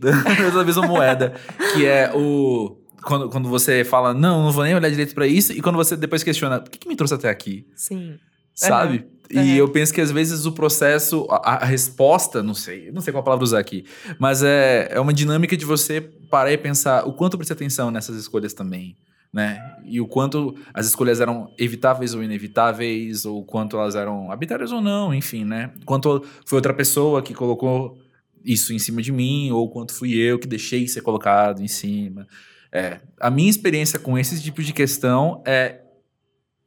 da mesma moeda. Que é o. Quando, quando você fala, não, não vou nem olhar direito pra isso, e quando você depois questiona, por que, que me trouxe até aqui? Sim. Sabe? E Aham. eu penso que às vezes o processo, a, a resposta, não sei, não sei qual palavra usar aqui, mas é, é uma dinâmica de você parar e pensar o quanto eu prestei atenção nessas escolhas também. Né? E o quanto as escolhas eram evitáveis ou inevitáveis, ou quanto elas eram arbitrárias ou não, enfim, né? Quanto foi outra pessoa que colocou isso em cima de mim, ou quanto fui eu que deixei ser colocado em cima. É, a minha experiência com esse tipo de questão é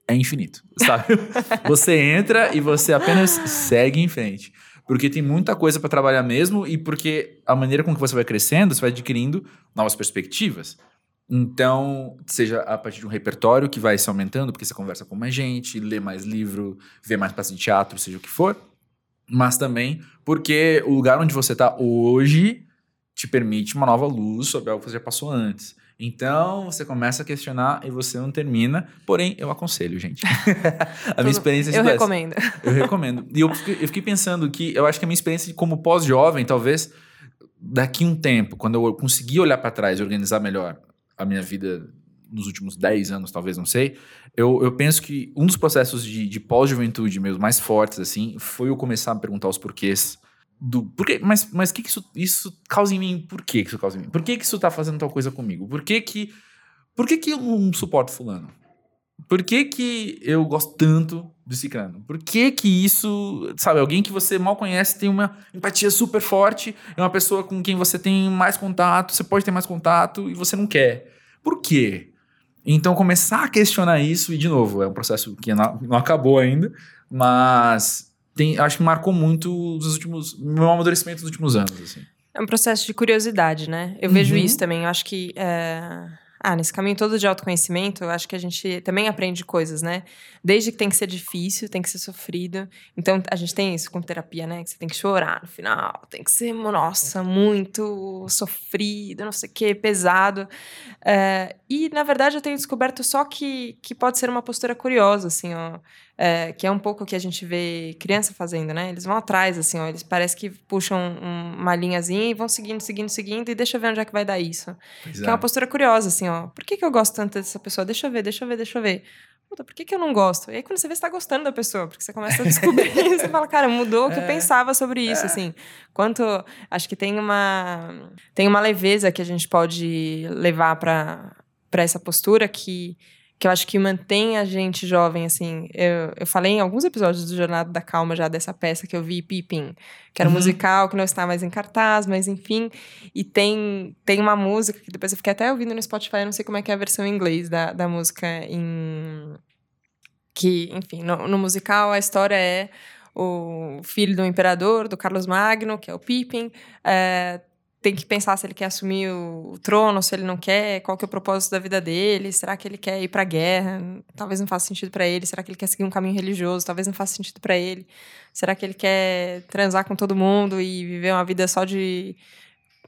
é infinito, sabe? você entra e você apenas segue em frente. Porque tem muita coisa para trabalhar mesmo e porque a maneira com que você vai crescendo, você vai adquirindo novas perspectivas. Então, seja a partir de um repertório que vai se aumentando, porque você conversa com mais gente, lê mais livro, vê mais peça de teatro, seja o que for, mas também porque o lugar onde você está hoje te permite uma nova luz sobre algo que você já passou antes. Então, você começa a questionar e você não termina. Porém, eu aconselho, gente. a minha experiência Eu recomendo. Eu recomendo. E eu fiquei, eu fiquei pensando que eu acho que a minha experiência como pós-jovem, talvez daqui um tempo, quando eu conseguir olhar para trás e organizar melhor a minha vida nos últimos 10 anos, talvez, não sei, eu, eu penso que um dos processos de, de pós-juventude meus mais fortes, assim, foi eu começar a perguntar os porquês do porquê, mas mas que, que isso, isso causa em mim? Por que, que isso causa em mim? Por que, que isso tá fazendo tal coisa comigo? Por que que por que, que eu não suporto fulano? Por que, que eu gosto tanto do ciclano? Por que que isso, sabe, alguém que você mal conhece tem uma empatia super forte, é uma pessoa com quem você tem mais contato, você pode ter mais contato e você não quer. Por quê? Então começar a questionar isso e de novo, é um processo que não, não acabou ainda, mas tem, acho que marcou muito os últimos, meu amadurecimento dos últimos anos, assim. É um processo de curiosidade, né? Eu uhum. vejo isso também. Eu acho que é, ah, nesse caminho todo de autoconhecimento, eu acho que a gente também aprende coisas, né? Desde que tem que ser difícil, tem que ser sofrido. Então, a gente tem isso com terapia, né? Que você tem que chorar no final, tem que ser, nossa, muito sofrido, não sei o quê, pesado. É, e, na verdade, eu tenho descoberto só que, que pode ser uma postura curiosa, assim, ó. É, que é um pouco o que a gente vê criança fazendo, né? Eles vão atrás, assim, ó, eles parece que puxam um, uma linhazinha e vão seguindo, seguindo, seguindo, e deixa eu ver onde é que vai dar isso. Pois que é. é uma postura curiosa, assim, ó. Por que, que eu gosto tanto dessa pessoa? Deixa eu ver, deixa eu ver, deixa eu ver. Puta, por que, que eu não gosto? E aí, quando você vê, você tá gostando da pessoa, porque você começa a descobrir, você fala, cara, mudou o que é. eu pensava sobre isso, é. assim. Quanto. Acho que tem uma. Tem uma leveza que a gente pode levar para essa postura que que eu acho que mantém a gente jovem, assim. Eu, eu falei em alguns episódios do Jornada da Calma já dessa peça que eu vi, Pippin, que era um uhum. musical que não está mais em cartaz, mas enfim. E tem, tem uma música que depois eu fiquei até ouvindo no Spotify, eu não sei como é que é a versão em inglês da, da música em. Que, enfim, no, no musical a história é o filho do imperador, do Carlos Magno, que é o Pippin, é, tem que pensar se ele quer assumir o, trono, se ele não quer, qual que é o propósito da vida dele, será que ele quer ir para guerra? Talvez não faça sentido para ele, será que ele quer seguir um caminho religioso? Talvez não faça sentido para ele. Será que ele quer transar com todo mundo e viver uma vida só de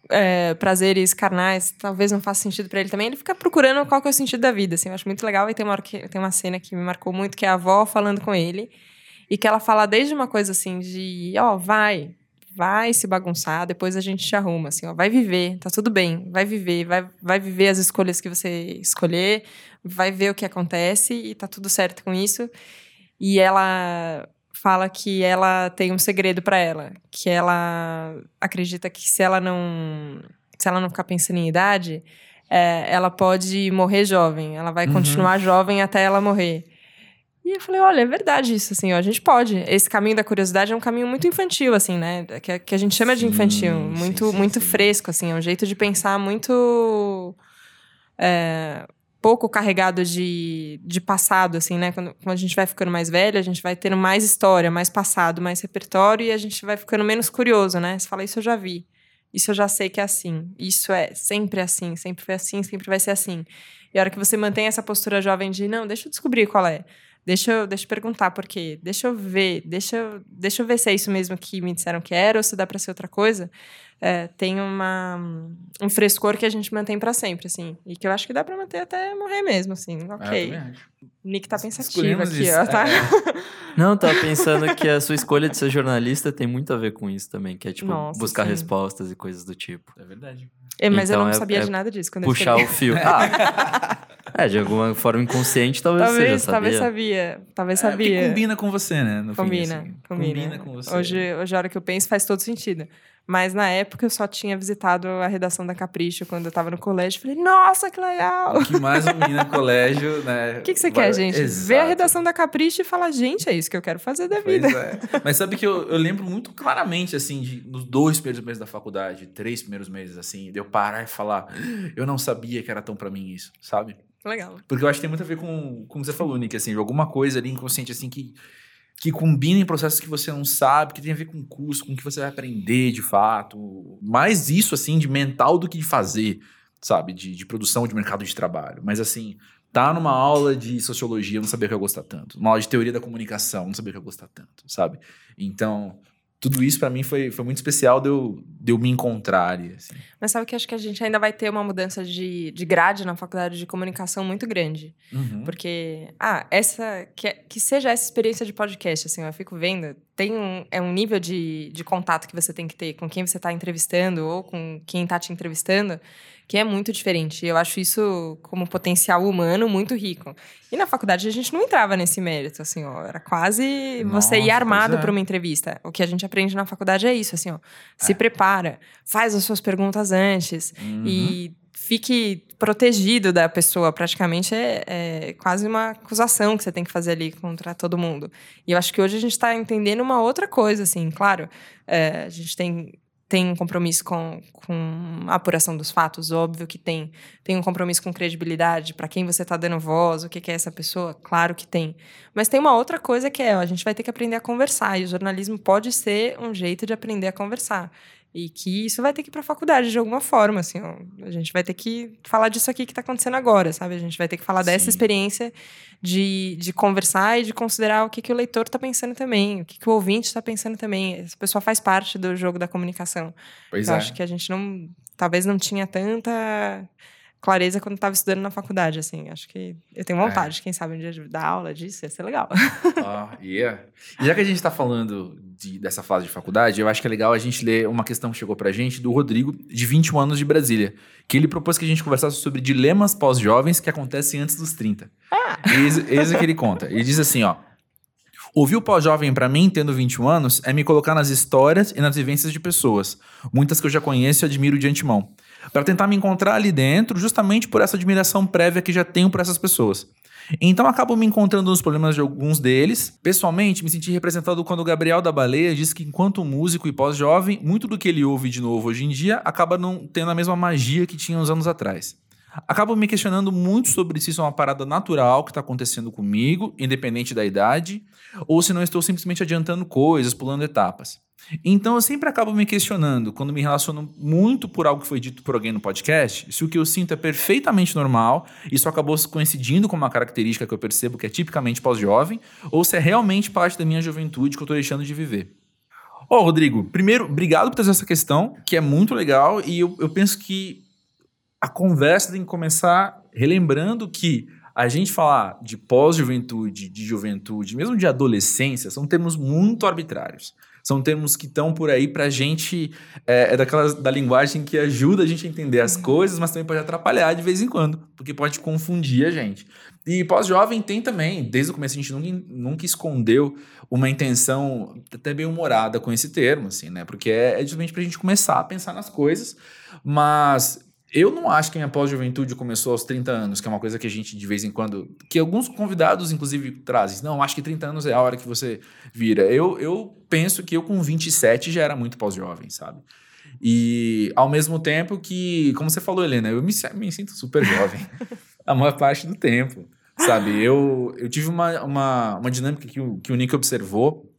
é, prazeres carnais? Talvez não faça sentido para ele também. Ele fica procurando qual que é o sentido da vida, assim. Eu acho muito legal e tem uma, que, tem uma cena que me marcou muito que é a avó falando com ele e que ela fala desde uma coisa assim de, ó, oh, vai, vai se bagunçar, depois a gente te arruma, assim, ó, vai viver, tá tudo bem, vai viver, vai, vai viver as escolhas que você escolher, vai ver o que acontece e tá tudo certo com isso. E ela fala que ela tem um segredo para ela, que ela acredita que se ela não se ela não ficar pensando em idade, é, ela pode morrer jovem, ela vai uhum. continuar jovem até ela morrer. E eu falei, olha, é verdade isso, assim, ó, a gente pode. Esse caminho da curiosidade é um caminho muito infantil, assim, né? Que, que a gente chama de infantil. Sim, muito, sim, muito sim. fresco, assim, é um jeito de pensar muito. É, pouco carregado de, de passado, assim, né? Quando, quando a gente vai ficando mais velho, a gente vai tendo mais história, mais passado, mais repertório e a gente vai ficando menos curioso, né? Você fala, isso eu já vi. Isso eu já sei que é assim. Isso é sempre assim, sempre foi assim, sempre vai ser assim. E a hora que você mantém essa postura jovem de, não, deixa eu descobrir qual é. Deixa eu, deixa eu perguntar por quê. Deixa eu ver. Deixa eu, deixa eu ver se é isso mesmo que me disseram que era ou se dá para ser outra coisa. É, tem uma, um frescor que a gente mantém para sempre, assim. E que eu acho que dá para manter até morrer mesmo, assim. Ah, ok. Nick tá pensativo aqui, isso. ó. Tá? É. Não, tava pensando que a sua escolha de ser jornalista tem muito a ver com isso também, que é tipo Nossa, buscar sim. respostas e coisas do tipo. É verdade. É, mas então, eu não é, sabia é de nada disso quando puxar o fio. Ah, é, de alguma forma inconsciente, talvez, talvez você já sabia. Talvez sabia. Talvez é, sabia. combina com você, né? combina, fim, assim. combina. Combina com você. Hoje, hoje, a hora que eu penso, faz todo sentido. Mas na época eu só tinha visitado a redação da Capricho quando eu tava no colégio. Falei, nossa, que legal! O que mais um menino no colégio, né? O que, que você quer, gente? Exato. Ver a redação da Capricho e falar, gente, é isso que eu quero fazer da Pois vida. é. Mas sabe que eu, eu lembro muito claramente, assim, de, nos dois primeiros meses da faculdade, três primeiros meses, assim, de eu parar e falar, eu não sabia que era tão pra mim isso, sabe? Legal. Porque eu acho que tem muito a ver com, com o que você falou, Nick, assim, alguma coisa ali inconsciente, assim, que, que combina em processos que você não sabe, que tem a ver com o curso, com o que você vai aprender de fato. Mais isso, assim, de mental do que de fazer, sabe? De, de produção de mercado de trabalho. Mas, assim, tá numa aula de sociologia, eu não sabia que eu ia gostar tanto. Uma aula de teoria da comunicação, eu não sabia que eu ia gostar tanto, sabe? Então, tudo isso pra mim foi, foi muito especial de eu, de eu me encontrar assim. Mas sabe que acho que a gente ainda vai ter uma mudança de, de grade na faculdade de comunicação muito grande. Uhum. Porque, ah, essa. Que, que seja essa experiência de podcast, assim, eu fico vendo. Tem um, é um nível de, de contato que você tem que ter com quem você está entrevistando ou com quem está te entrevistando que é muito diferente. Eu acho isso, como potencial humano, muito rico. E na faculdade a gente não entrava nesse mérito, assim, ó. Era quase Nossa, você ir armado é. para uma entrevista. O que a gente aprende na faculdade é isso, assim, ó. Se É. prepara, faz as suas perguntas antes Uhum. e fique protegido da pessoa. Praticamente é, é quase uma acusação que você tem que fazer ali contra todo mundo. E eu acho que hoje a gente está entendendo uma outra coisa, assim. Claro, é, a gente tem, tem um compromisso com, com a apuração dos fatos, óbvio que tem. Tem um compromisso com credibilidade, para quem você está dando voz, o que, que é essa pessoa, claro que tem. Mas tem uma outra coisa que é, ó, a gente vai ter que aprender a conversar. E o jornalismo pode ser um jeito de aprender a conversar. E que isso vai ter que ir para a faculdade de alguma forma, assim, ó. A gente vai ter que falar disso aqui que está acontecendo agora, sabe? A gente vai ter que falar dessa Sim. experiência de, de conversar e de considerar o que, que o leitor está pensando também, o que, que o ouvinte está pensando também. Essa pessoa faz parte do jogo da comunicação. Pois Eu é. acho que a gente não, talvez não tinha tanta clareza quando estava estudando na faculdade, assim. Acho que eu tenho É. vontade, quem sabe um dia de dar aula disso, ia ser legal. Ah, yeah. E já que a gente está falando de- dessa fase de faculdade, eu acho que é legal a gente ler uma questão que chegou pra gente do Rodrigo, de 21 anos de Brasília, que ele propôs que a gente conversasse sobre dilemas pós-jovens que acontecem antes dos 30. Eis, eis o que ele conta. Ele diz assim, ó. Ouvir o pós-jovem pra mim, tendo 21 anos, é me colocar nas histórias e nas vivências de pessoas, muitas que eu já conheço e admiro de antemão, Pra tentar me encontrar ali dentro, justamente por essa admiração prévia que já tenho por essas pessoas. Então acabo me encontrando nos problemas de alguns deles. Pessoalmente, me senti representado quando o Gabriel da Baleia diz que, enquanto músico e pós-jovem, muito do que ele ouve de novo hoje em dia acaba não tendo a mesma magia que tinha uns anos atrás. Acabo me questionando muito sobre se isso é uma parada natural que está acontecendo comigo, independente da idade, ou se não estou simplesmente adiantando coisas, pulando etapas. Então eu sempre acabo me questionando, quando me relaciono muito por algo que foi dito por alguém no podcast, se o que eu sinto é perfeitamente normal, isso acabou coincidindo com uma característica que eu percebo que é tipicamente pós-jovem, ou se é realmente parte da minha juventude que eu estou deixando de viver. Ó, Rodrigo, primeiro, obrigado por trazer essa questão, que é muito legal, e eu, eu penso que a conversa tem que começar relembrando que a gente falar de pós-juventude, de juventude, mesmo de adolescência, são termos muito arbitrários. São termos que estão por aí pra gente. É, é daquelas da linguagem que ajuda a gente a entender as coisas, mas também pode atrapalhar de vez em quando, porque pode confundir a gente. E pós-jovem tem também, desde o começo a gente nunca, nunca escondeu uma intenção até bem humorada com esse termo, assim, né? Porque é, é justamente pra gente começar a pensar nas coisas, mas eu não acho que a minha pós-juventude começou aos 30 anos, que é uma coisa que a gente de vez em quando. que alguns convidados, inclusive, trazem. Não, acho que 30 anos é a hora que você vira. Eu, eu penso que eu, com 27, já era muito pós-jovem, sabe? E ao mesmo tempo que, como você falou, Helena, eu me, me sinto super jovem a maior parte do tempo, sabe? Eu, eu tive uma, uma, uma dinâmica que o, que o Nick observou,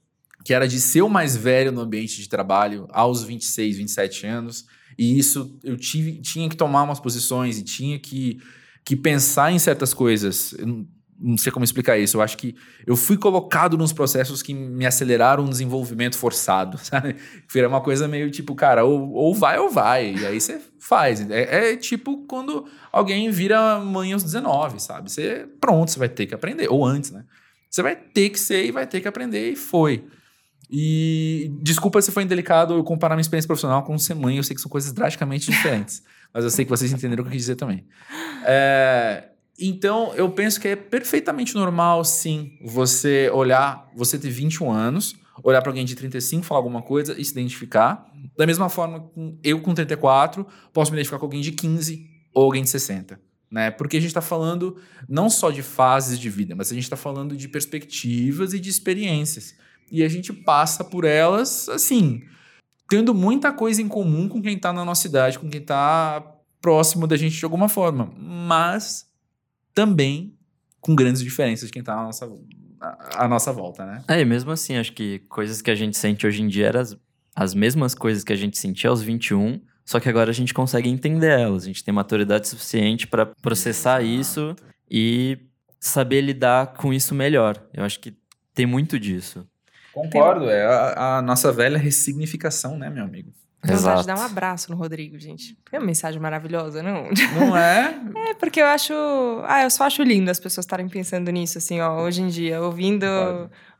que era de ser o mais velho no ambiente de trabalho aos 26, 27 anos. E isso eu tive, tinha que tomar umas posições e tinha que, que pensar em certas coisas. Eu não, sei como explicar isso. Eu acho que eu fui colocado nos processos que me aceleraram um desenvolvimento forçado, sabe? Foi uma coisa meio tipo, cara, ou, ou vai ou vai. E aí você faz. É, é tipo quando alguém vira mãe aos 19, sabe? Você, pronto, você vai ter que aprender. Ou antes, né? Você vai ter que ser e vai ter que aprender e foi. E desculpa se foi indelicado eu comparar minha experiência profissional com ser mãe, eu sei que são coisas drasticamente diferentes, mas eu sei que vocês entenderam o que eu quis dizer também. É, então, eu penso que é perfeitamente normal, sim, você olhar, você ter 21 anos, olhar para alguém de 35, falar alguma coisa e se identificar. Da mesma forma, eu com 34 posso me identificar com alguém de 15 ou alguém de 60. Né? Porque a gente está falando não só de fases de vida, mas a gente está falando de perspectivas e de experiências. E a gente passa por elas, assim, tendo muita coisa em comum com quem está na nossa idade, com quem está próximo da gente de alguma forma. Mas também com grandes diferenças de quem está na nossa, à, nossa volta, né? É, e mesmo assim, acho que coisas que a gente sente hoje em dia eram as, as mesmas coisas que a gente sentia aos 21, só que agora a gente consegue entender elas. A gente tem maturidade suficiente para processar Exato. isso e saber lidar com isso melhor. Eu acho que tem muito disso. Concordo, é a, a nossa velha ressignificação, né, meu amigo? Vontade de dar um abraço no Rodrigo, gente. É uma mensagem maravilhosa, não? Não é? é, porque eu acho. Ah, eu só acho lindo as pessoas estarem pensando nisso, assim, ó, hoje em dia. Ouvindo,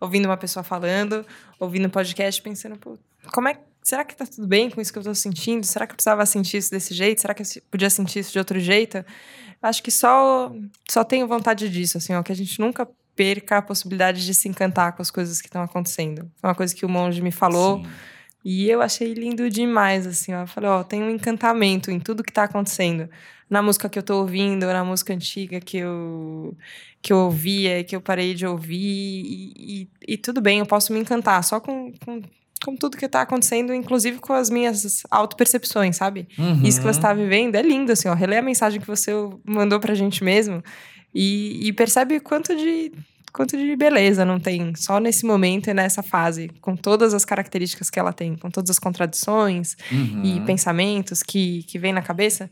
ouvindo uma pessoa falando, ouvindo um podcast, pensando, pô, como é. Será que tá tudo bem com isso que eu tô sentindo? Será que eu precisava sentir isso desse jeito? Será que eu podia sentir isso de outro jeito? Acho que só, só tenho vontade disso, assim, ó, que a gente nunca perca a possibilidade de se encantar com as coisas que estão acontecendo. Foi uma coisa que o monge me falou. Sim e eu achei lindo demais, assim, ó. Eu falei, ó, tem um encantamento em tudo que tá acontecendo. Na música que eu tô ouvindo, na música antiga que eu, que eu ouvia, que eu parei de ouvir. E, e, e tudo bem, eu posso me encantar só com, com, com, tudo que tá acontecendo, inclusive com as minhas auto-percepções, sabe? Uhum. Isso que você tá vivendo é lindo, assim, ó. Relê a mensagem que você mandou pra gente mesmo e, e percebe quanto de quanto de beleza não tem só nesse momento e nessa fase, com todas as características que ela tem, com todas as contradições uhum. e pensamentos que, que vem na cabeça,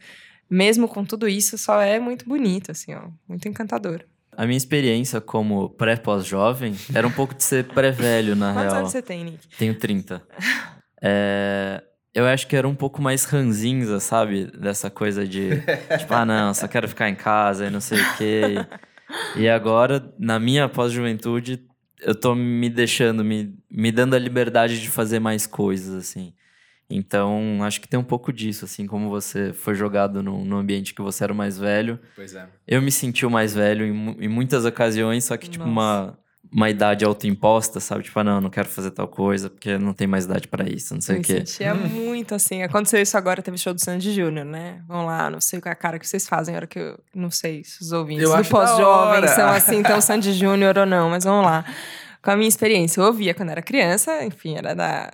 mesmo com tudo isso, só é muito bonito, assim, ó, muito encantador. A minha experiência como pré-pós-jovem era um pouco de ser pré-velho, na Quantos real. Quantos anos você tem, Nick? Tenho 30. é, eu acho que era um pouco mais ranzinza, sabe? Dessa coisa de, tipo, ah, não, só quero ficar em casa e não sei o quê. E agora, na minha pós-juventude, eu tô me deixando, me, me dando a liberdade de fazer mais coisas, assim. Então, acho que tem um pouco disso, assim, como você foi jogado no, no ambiente que você era o mais velho. Pois é. Eu me senti o mais velho em, em muitas ocasiões, só que, tipo, uma uma idade autoimposta, sabe? Tipo, ah, não, não quero fazer tal coisa porque não tem mais idade para isso, não sei eu o quê. Eu sentia muito assim. Aconteceu isso agora, teve show do Sandy Júnior, né? Vamos lá, não sei qual é a cara que vocês fazem, a hora que eu não sei se os ouvintes eu do pós-jovem são assim, tão Sandy Júnior ou não, mas vamos lá. Com a minha experiência, eu ouvia quando era criança, enfim, era da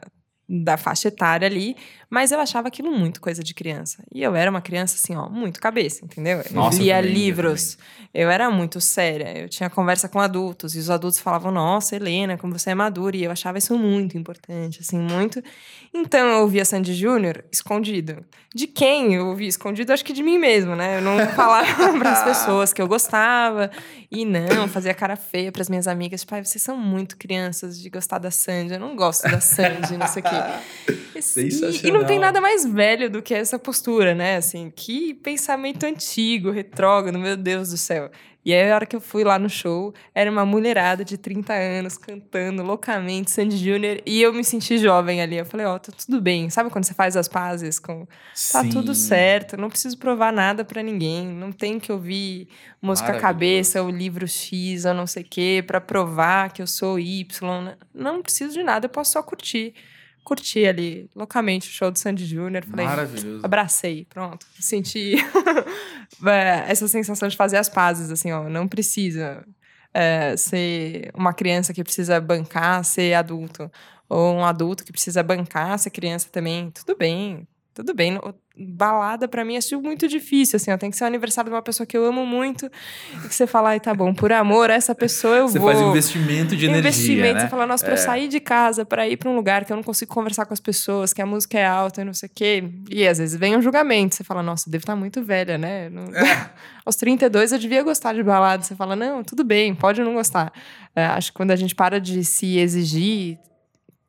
da faixa etária ali, mas eu achava aquilo muito coisa de criança. E eu era uma criança, assim, ó, muito cabeça, entendeu? Nossa, eu lia livros, eu, eu, era muito séria, eu tinha conversa com adultos, e os adultos falavam, nossa, Helena, como você é madura, e eu achava isso muito importante, assim, muito. Então eu ouvia Sandy Júnior escondido. De quem eu ouvia escondido? Acho que de mim mesmo, né? Eu não falava para as pessoas que eu gostava, e não, fazia cara feia para as minhas amigas, tipo, vocês são muito crianças de gostar da Sandy, eu não gosto da Sandy, não sei o quê. E, e, não tem nada mais velho do que essa postura, né? Assim, que pensamento antigo, retrógrado, meu Deus do céu. E aí, a hora que eu fui lá no show, era uma mulherada de 30 anos cantando loucamente Sandy Júnior e eu me senti jovem ali. Eu falei, ó, oh, tá tudo bem. Sabe quando você faz as pazes com. Tá Sim. tudo certo, não preciso provar nada para ninguém. Não tem que ouvir música cabeça, o livro X ou não sei o quê, pra provar que eu sou Y. Não preciso de nada, eu posso só curtir curti ali loucamente o show do Sandy Júnior. Falei, Maravilhoso. Abracei, pronto. Senti é, essa sensação de fazer as pazes, assim, ó. Não precisa é, ser uma criança que precisa bancar ser adulto. Ou um adulto que precisa bancar ser criança também. Tudo bem, tudo bem balada para mim é muito difícil, assim, ó, tem que ser o aniversário de uma pessoa que eu amo muito e que você fala, ai, tá bom, por amor essa pessoa eu você vou. Você faz investimento de energia, Investimento, né? você fala, nossa, é. pra eu é. sair de casa para ir para um lugar que eu não consigo conversar com as pessoas, que a música é alta e não sei o quê, e às vezes vem um julgamento, você fala, nossa, devo estar muito velha, né? Não... É. Aos 32 eu devia gostar de balada, você fala, não, tudo bem, pode não gostar. É, acho que quando a gente para de se exigir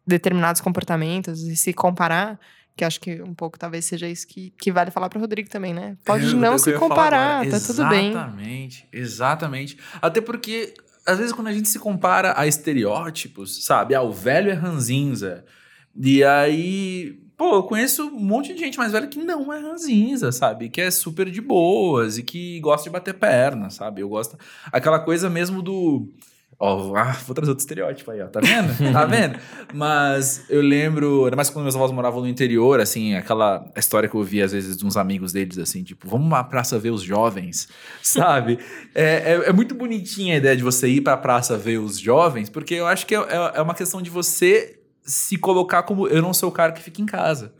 determinados comportamentos e se comparar, que acho que um pouco talvez seja isso que, que vale falar para o Rodrigo também, né? Pode é, não se comparar, tá tudo bem. Exatamente, exatamente. Até porque, às vezes, quando a gente se compara a estereótipos, sabe? Ah, o velho é ranzinza. E aí, pô, eu conheço um monte de gente mais velha que não é ranzinza, sabe? Que é super de boas e que gosta de bater perna, sabe? Eu gosto. Aquela coisa mesmo do Ó, ah, vou trazer outro estereótipo aí, ó. Tá vendo? tá vendo? Mas eu lembro, ainda mais quando meus avós moravam no interior, assim, aquela história que eu ouvia às vezes de uns amigos deles, assim, tipo, vamos pra praça ver os jovens, sabe? é, é, é, muito bonitinha a ideia de você ir pra praça ver os jovens, porque eu acho que é, é, é uma questão de você se colocar como eu não sou o cara que fica em casa.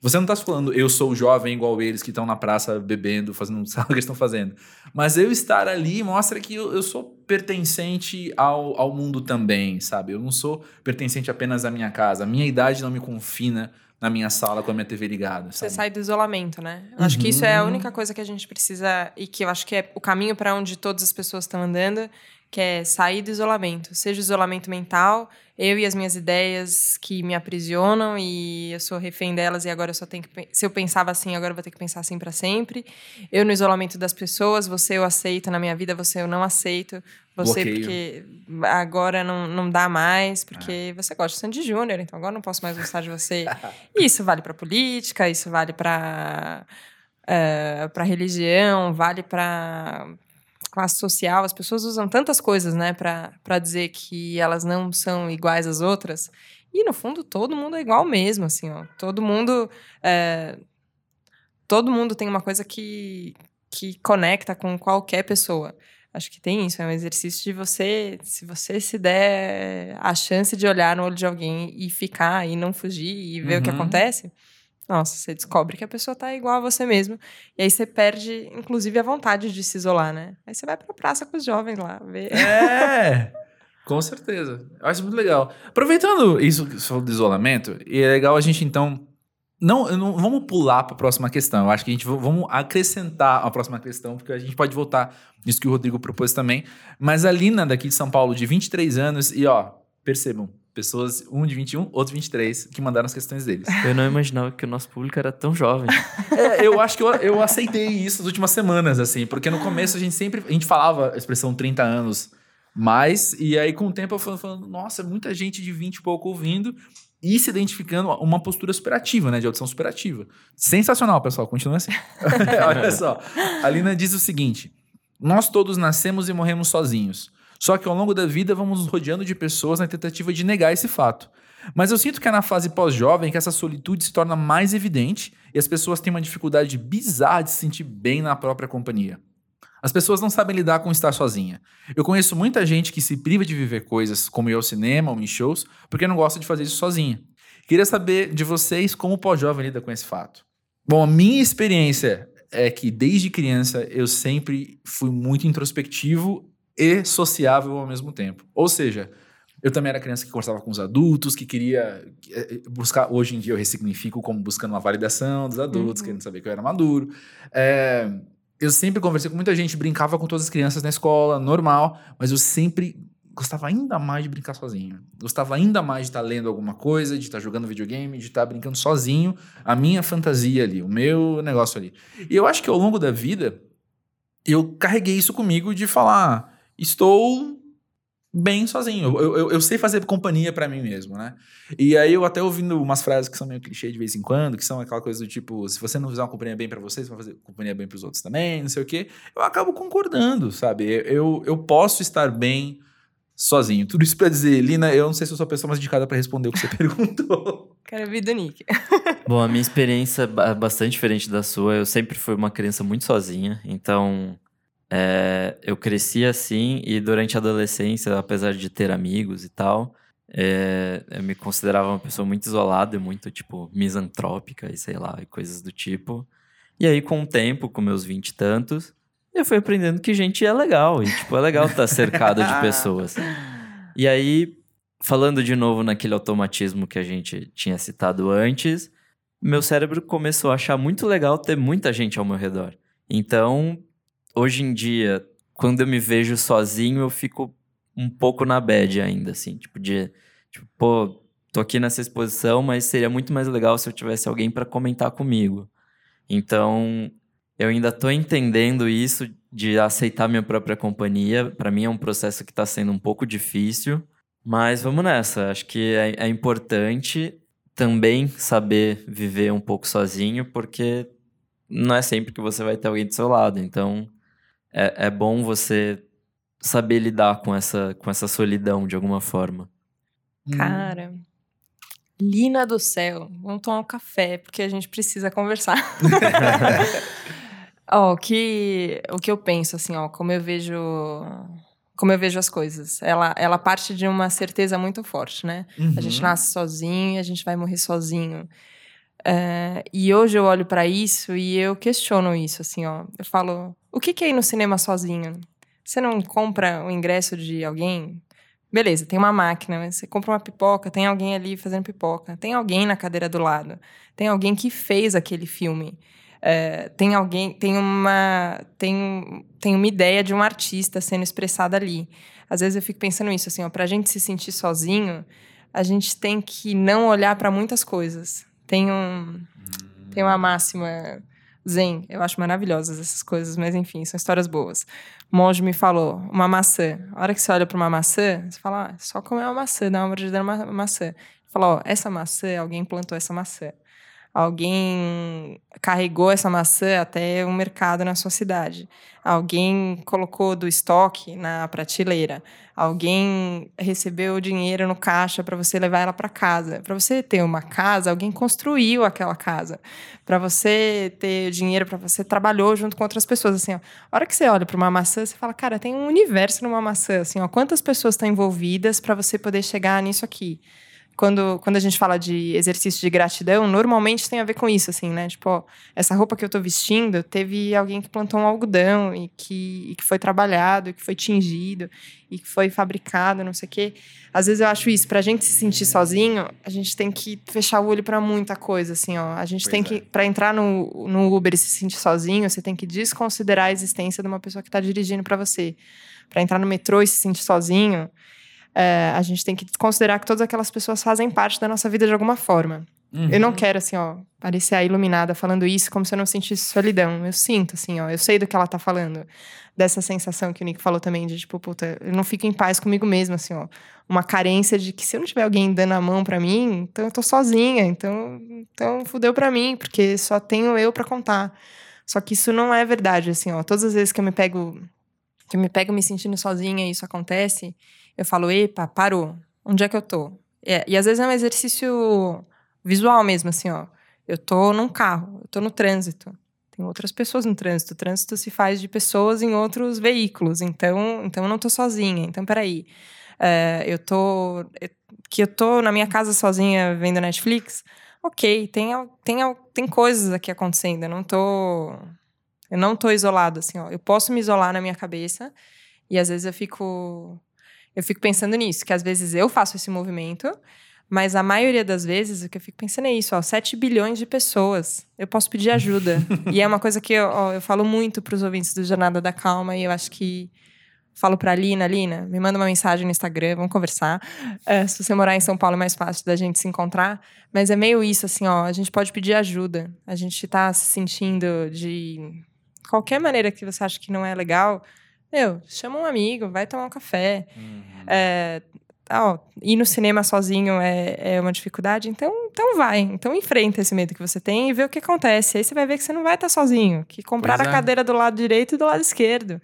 Você não está falando eu sou jovem igual eles que estão na praça bebendo, fazendo sabe o que eles estão fazendo. Mas eu estar ali mostra que eu, eu, sou pertencente ao, ao mundo também, sabe? Eu não sou pertencente apenas à minha casa. A minha idade não me confina na minha sala com a minha TV ligada. Sabe? Você sai do isolamento, né? Eu uhum. acho que isso é a uhum. única coisa que a gente precisa e que eu acho que é o caminho para onde todas as pessoas estão andando, que é sair do isolamento, seja o isolamento mental, eu e as minhas ideias que me aprisionam e eu sou refém delas e agora eu só tenho que se eu pensava assim, agora eu vou ter que pensar assim para sempre. Eu no isolamento das pessoas, você eu aceito na minha vida, você eu não aceito. Você Bloqueio. porque agora não, não dá mais, porque ah. você gosta de Sandy Júnior, então agora não posso mais gostar de você. isso vale para política, isso vale para uh, eh, para religião, vale para classe social, as pessoas usam tantas coisas, né, para dizer que elas não são iguais às outras. E no fundo todo mundo é igual mesmo, assim, ó. Todo mundo é, todo mundo tem uma coisa que que conecta com qualquer pessoa. Acho que tem isso, é um exercício de você, se você se der a chance de olhar no olho de alguém e ficar e não fugir e ver uhum. o que uhum. acontece, nossa, você descobre que a pessoa tá igual a você mesmo. E aí você perde, inclusive, a vontade de se isolar, né? Aí você vai pra praça com os jovens lá, ver. É! com certeza. Eu acho muito legal. Aproveitando isso que falou do isolamento, e é legal a gente então. Não, não vamos pular para a próxima questão. Eu acho que a gente vamos acrescentar a próxima questão, porque a gente pode voltar nisso que o Rodrigo propôs também. Mas a Lina, daqui de São Paulo, de 23 anos, e ó, percebam, pessoas, um de 21, outro de 23, que mandaram as questões deles. Eu não imaginava que o nosso público era tão jovem. é, eu acho que eu, eu aceitei isso nas últimas semanas, assim, porque no começo a gente sempre, a gente falava a expressão 30 anos mais, e aí com o tempo eu falando, nossa, muita gente de 20 e pouco ouvindo e se identificando uma postura superativa, né, de audição superativa. Sensacional, pessoal, continua assim. Olha só, a Lina diz o seguinte, nós todos nascemos e morremos sozinhos. Só que ao longo da vida vamos nos rodeando de pessoas na tentativa de negar esse fato. Mas eu sinto que é na fase pós-jovem que essa solitude se torna mais evidente e as pessoas têm uma dificuldade bizarra de se sentir bem na própria companhia. As pessoas não sabem lidar com estar sozinha. Eu conheço muita gente que se priva de viver coisas como ir ao cinema ou em shows porque não gosta de fazer isso sozinha. Queria saber de vocês como o pós-jovem lida com esse fato. Bom, a minha experiência é que desde criança eu sempre fui muito introspectivo e sociável ao mesmo tempo. Ou seja, eu também era criança que conversava com os adultos, que queria eh, eh, buscar. Hoje em dia eu ressignifico como buscando uma validação dos adultos, uhum. querendo saber que eu era maduro. É, eu sempre conversei com muita gente, brincava com todas as crianças na escola, normal, mas eu sempre gostava ainda mais de brincar sozinho. Gostava ainda mais de estar lendo alguma coisa, de estar jogando videogame, de estar brincando sozinho, a minha fantasia ali, o meu negócio ali. E eu acho que ao longo da vida, eu carreguei isso comigo de falar estou bem sozinho. Eu, eu, eu sei fazer companhia para mim mesmo, né? E aí eu até ouvindo umas frases que são meio clichê de vez em quando, que são aquela coisa do tipo, se você não fizer uma companhia bem para você, você vai fazer companhia bem para os outros também, não sei o quê. Eu acabo concordando, sabe? Eu, eu posso estar bem sozinho. Tudo isso para dizer, Lina, eu não sei se eu sou a pessoa mais indicada para responder o que você perguntou. Quero ouvir do Nick. Bom, a minha experiência é bastante diferente da sua. Eu sempre fui uma criança muito sozinha, então é, eu cresci assim e durante a adolescência, apesar de ter amigos e tal, é, eu me considerava uma pessoa muito isolada e muito, tipo, misantrópica e sei lá, e coisas do tipo. E aí, com o tempo, com meus vinte e tantos, eu fui aprendendo que gente é legal. E, tipo, é legal estar cercado de pessoas. E aí, falando de novo naquele automatismo que a gente tinha citado antes, meu cérebro começou a achar muito legal ter muita gente ao meu redor. Então, hoje em dia, quando eu me vejo sozinho, eu fico um pouco na bad ainda, assim, tipo, de, tipo, pô, tô aqui nessa exposição, mas seria muito mais legal se eu tivesse alguém para comentar comigo. Então, eu ainda tô entendendo isso de aceitar minha própria companhia. Para mim é um processo que tá sendo um pouco difícil, mas vamos nessa. Acho que é, é importante também saber viver um pouco sozinho, porque não é sempre que você vai ter alguém do seu lado. Então, é, é bom você saber lidar com essa, com essa solidão de alguma forma? Hum. Cara. Lina do céu, vamos tomar um café, porque a gente precisa conversar. Ó, o que, o que eu penso, assim, ó, como eu vejo como eu vejo as coisas. Ela, ela parte de uma certeza muito forte, né? A gente Uhum. nasce sozinho, a gente vai morrer sozinho. É, e hoje eu olho pra isso e eu questiono isso, assim, ó. Eu falo, o que que é ir no cinema sozinho? Você não compra o ingresso de alguém? Beleza, tem uma máquina, você compra uma pipoca, tem alguém ali fazendo pipoca, tem alguém na cadeira do lado, tem alguém que fez aquele filme. É, tem alguém, tem uma, tem, tem uma ideia de um artista sendo expressada ali. Às vezes eu fico pensando nisso, assim, ó, pra gente se sentir sozinho, a gente tem que não olhar para muitas coisas. Tem um, tem uma máxima zen, eu acho maravilhosas essas coisas, mas enfim, são histórias boas. O monge me falou, uma maçã. A hora que você olha para uma maçã, você fala, ah, só comer uma maçã, dá uma mordida numa maçã. Ele falou, ó, essa maçã, alguém plantou essa maçã. Alguém carregou essa maçã até um mercado na sua cidade. Alguém colocou do estoque na prateleira. Alguém recebeu o dinheiro no caixa para você levar ela para casa. Para você ter uma casa, alguém construiu aquela casa. Para você ter dinheiro, para você trabalhou junto com outras pessoas. Assim, ó, a hora que você olha para uma maçã, você fala, cara, tem um universo numa maçã. Assim, ó, quantas pessoas estão envolvidas para você poder chegar nisso aqui? Quando, quando a gente fala de exercício de gratidão, normalmente tem a ver com isso, assim, né? Tipo, ó, essa roupa que eu tô vestindo, teve alguém que plantou um algodão e que, e que foi trabalhado, e que foi tingido, e que foi fabricado, não sei o quê. Às vezes eu acho isso, pra gente se sentir sozinho, a gente tem que fechar o olho pra muita coisa, assim, ó. A gente Pois tem é. que, pra entrar no, no Uber e se sentir sozinho, você tem que desconsiderar a existência de uma pessoa que tá dirigindo pra você. Pra entrar no metrô e se sentir sozinho, é, a gente tem que considerar que todas aquelas pessoas fazem parte da nossa vida de alguma forma. Uhum. Eu não quero, assim, ó, parecer a iluminada falando isso como se eu não sentisse solidão. Eu sinto, assim, ó, eu sei do que ela tá falando. Dessa sensação que o Nick falou também, de tipo, puta, eu não fico em paz comigo mesma, assim, ó. Uma carência de que se eu não tiver alguém dando a mão pra mim, então eu tô sozinha, então, então fudeu pra mim, porque só tenho eu pra contar. Só que isso não é verdade, assim, ó. Todas as vezes que eu me pego, que eu me pego me sentindo sozinha e isso acontece, eu falo, epa, parou. Onde é que eu tô? É, e às vezes é um exercício visual mesmo, assim, ó. Eu tô num carro, eu tô no trânsito. Tem outras pessoas no trânsito. O trânsito se faz de pessoas em outros veículos. Então, então eu não tô sozinha. Então, peraí. É, eu tô. eu- que eu tô na minha casa sozinha vendo Netflix. Ok, tem, tem, tem coisas aqui acontecendo. Eu não tô. Eu não tô isolado, assim, ó. Eu posso me isolar na minha cabeça. E às vezes eu fico. Eu fico pensando nisso, que às vezes eu faço esse movimento, mas a maioria das vezes o que eu fico pensando é isso, ó, 7 bilhões de pessoas. Eu posso pedir ajuda. e é uma coisa que eu, ó, eu falo muito para os ouvintes do Jornada da Calma, e eu acho que falo pra Lina, Lina, me manda uma mensagem no Instagram, vamos conversar. É, se você morar em São Paulo é mais fácil da gente se encontrar. Mas é meio isso, assim, ó, a gente pode pedir ajuda. A gente tá se sentindo de qualquer maneira que você acha que não é legal, meu, chama um amigo, vai tomar um café. Uhum. É, ó, ir no cinema sozinho é, é uma dificuldade, então, então vai. Então enfrenta esse medo que você tem e vê o que acontece. Aí você vai ver que você não vai estar sozinho, que compraram Pois é. a cadeira do lado direito e do lado esquerdo.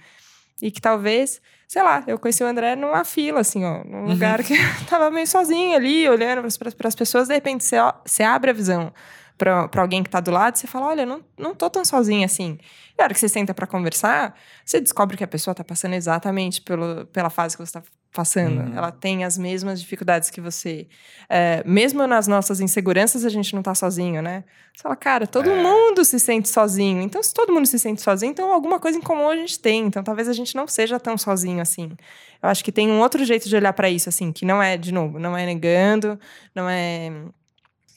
E que talvez, sei lá, eu conheci o André numa fila, assim, ó, num Uhum. lugar que tava meio sozinho ali, olhando para as pessoas, de repente você, ó, você abre a visão para alguém que tá do lado, você fala, olha, não, não tô tão sozinha assim. E a hora que você senta para conversar, você descobre que a pessoa tá passando exatamente pelo, pela fase que você tá passando. Uhum. Ela tem as mesmas dificuldades que você. É, mesmo nas nossas inseguranças, a gente não tá sozinho, né? Você fala, cara, todo É. mundo se sente sozinho. Então, se todo mundo se sente sozinho, então alguma coisa em comum a gente tem. Então, talvez a gente não seja tão sozinho assim. Eu acho que tem um outro jeito de olhar para isso, assim, que não é, de novo, não é negando, não é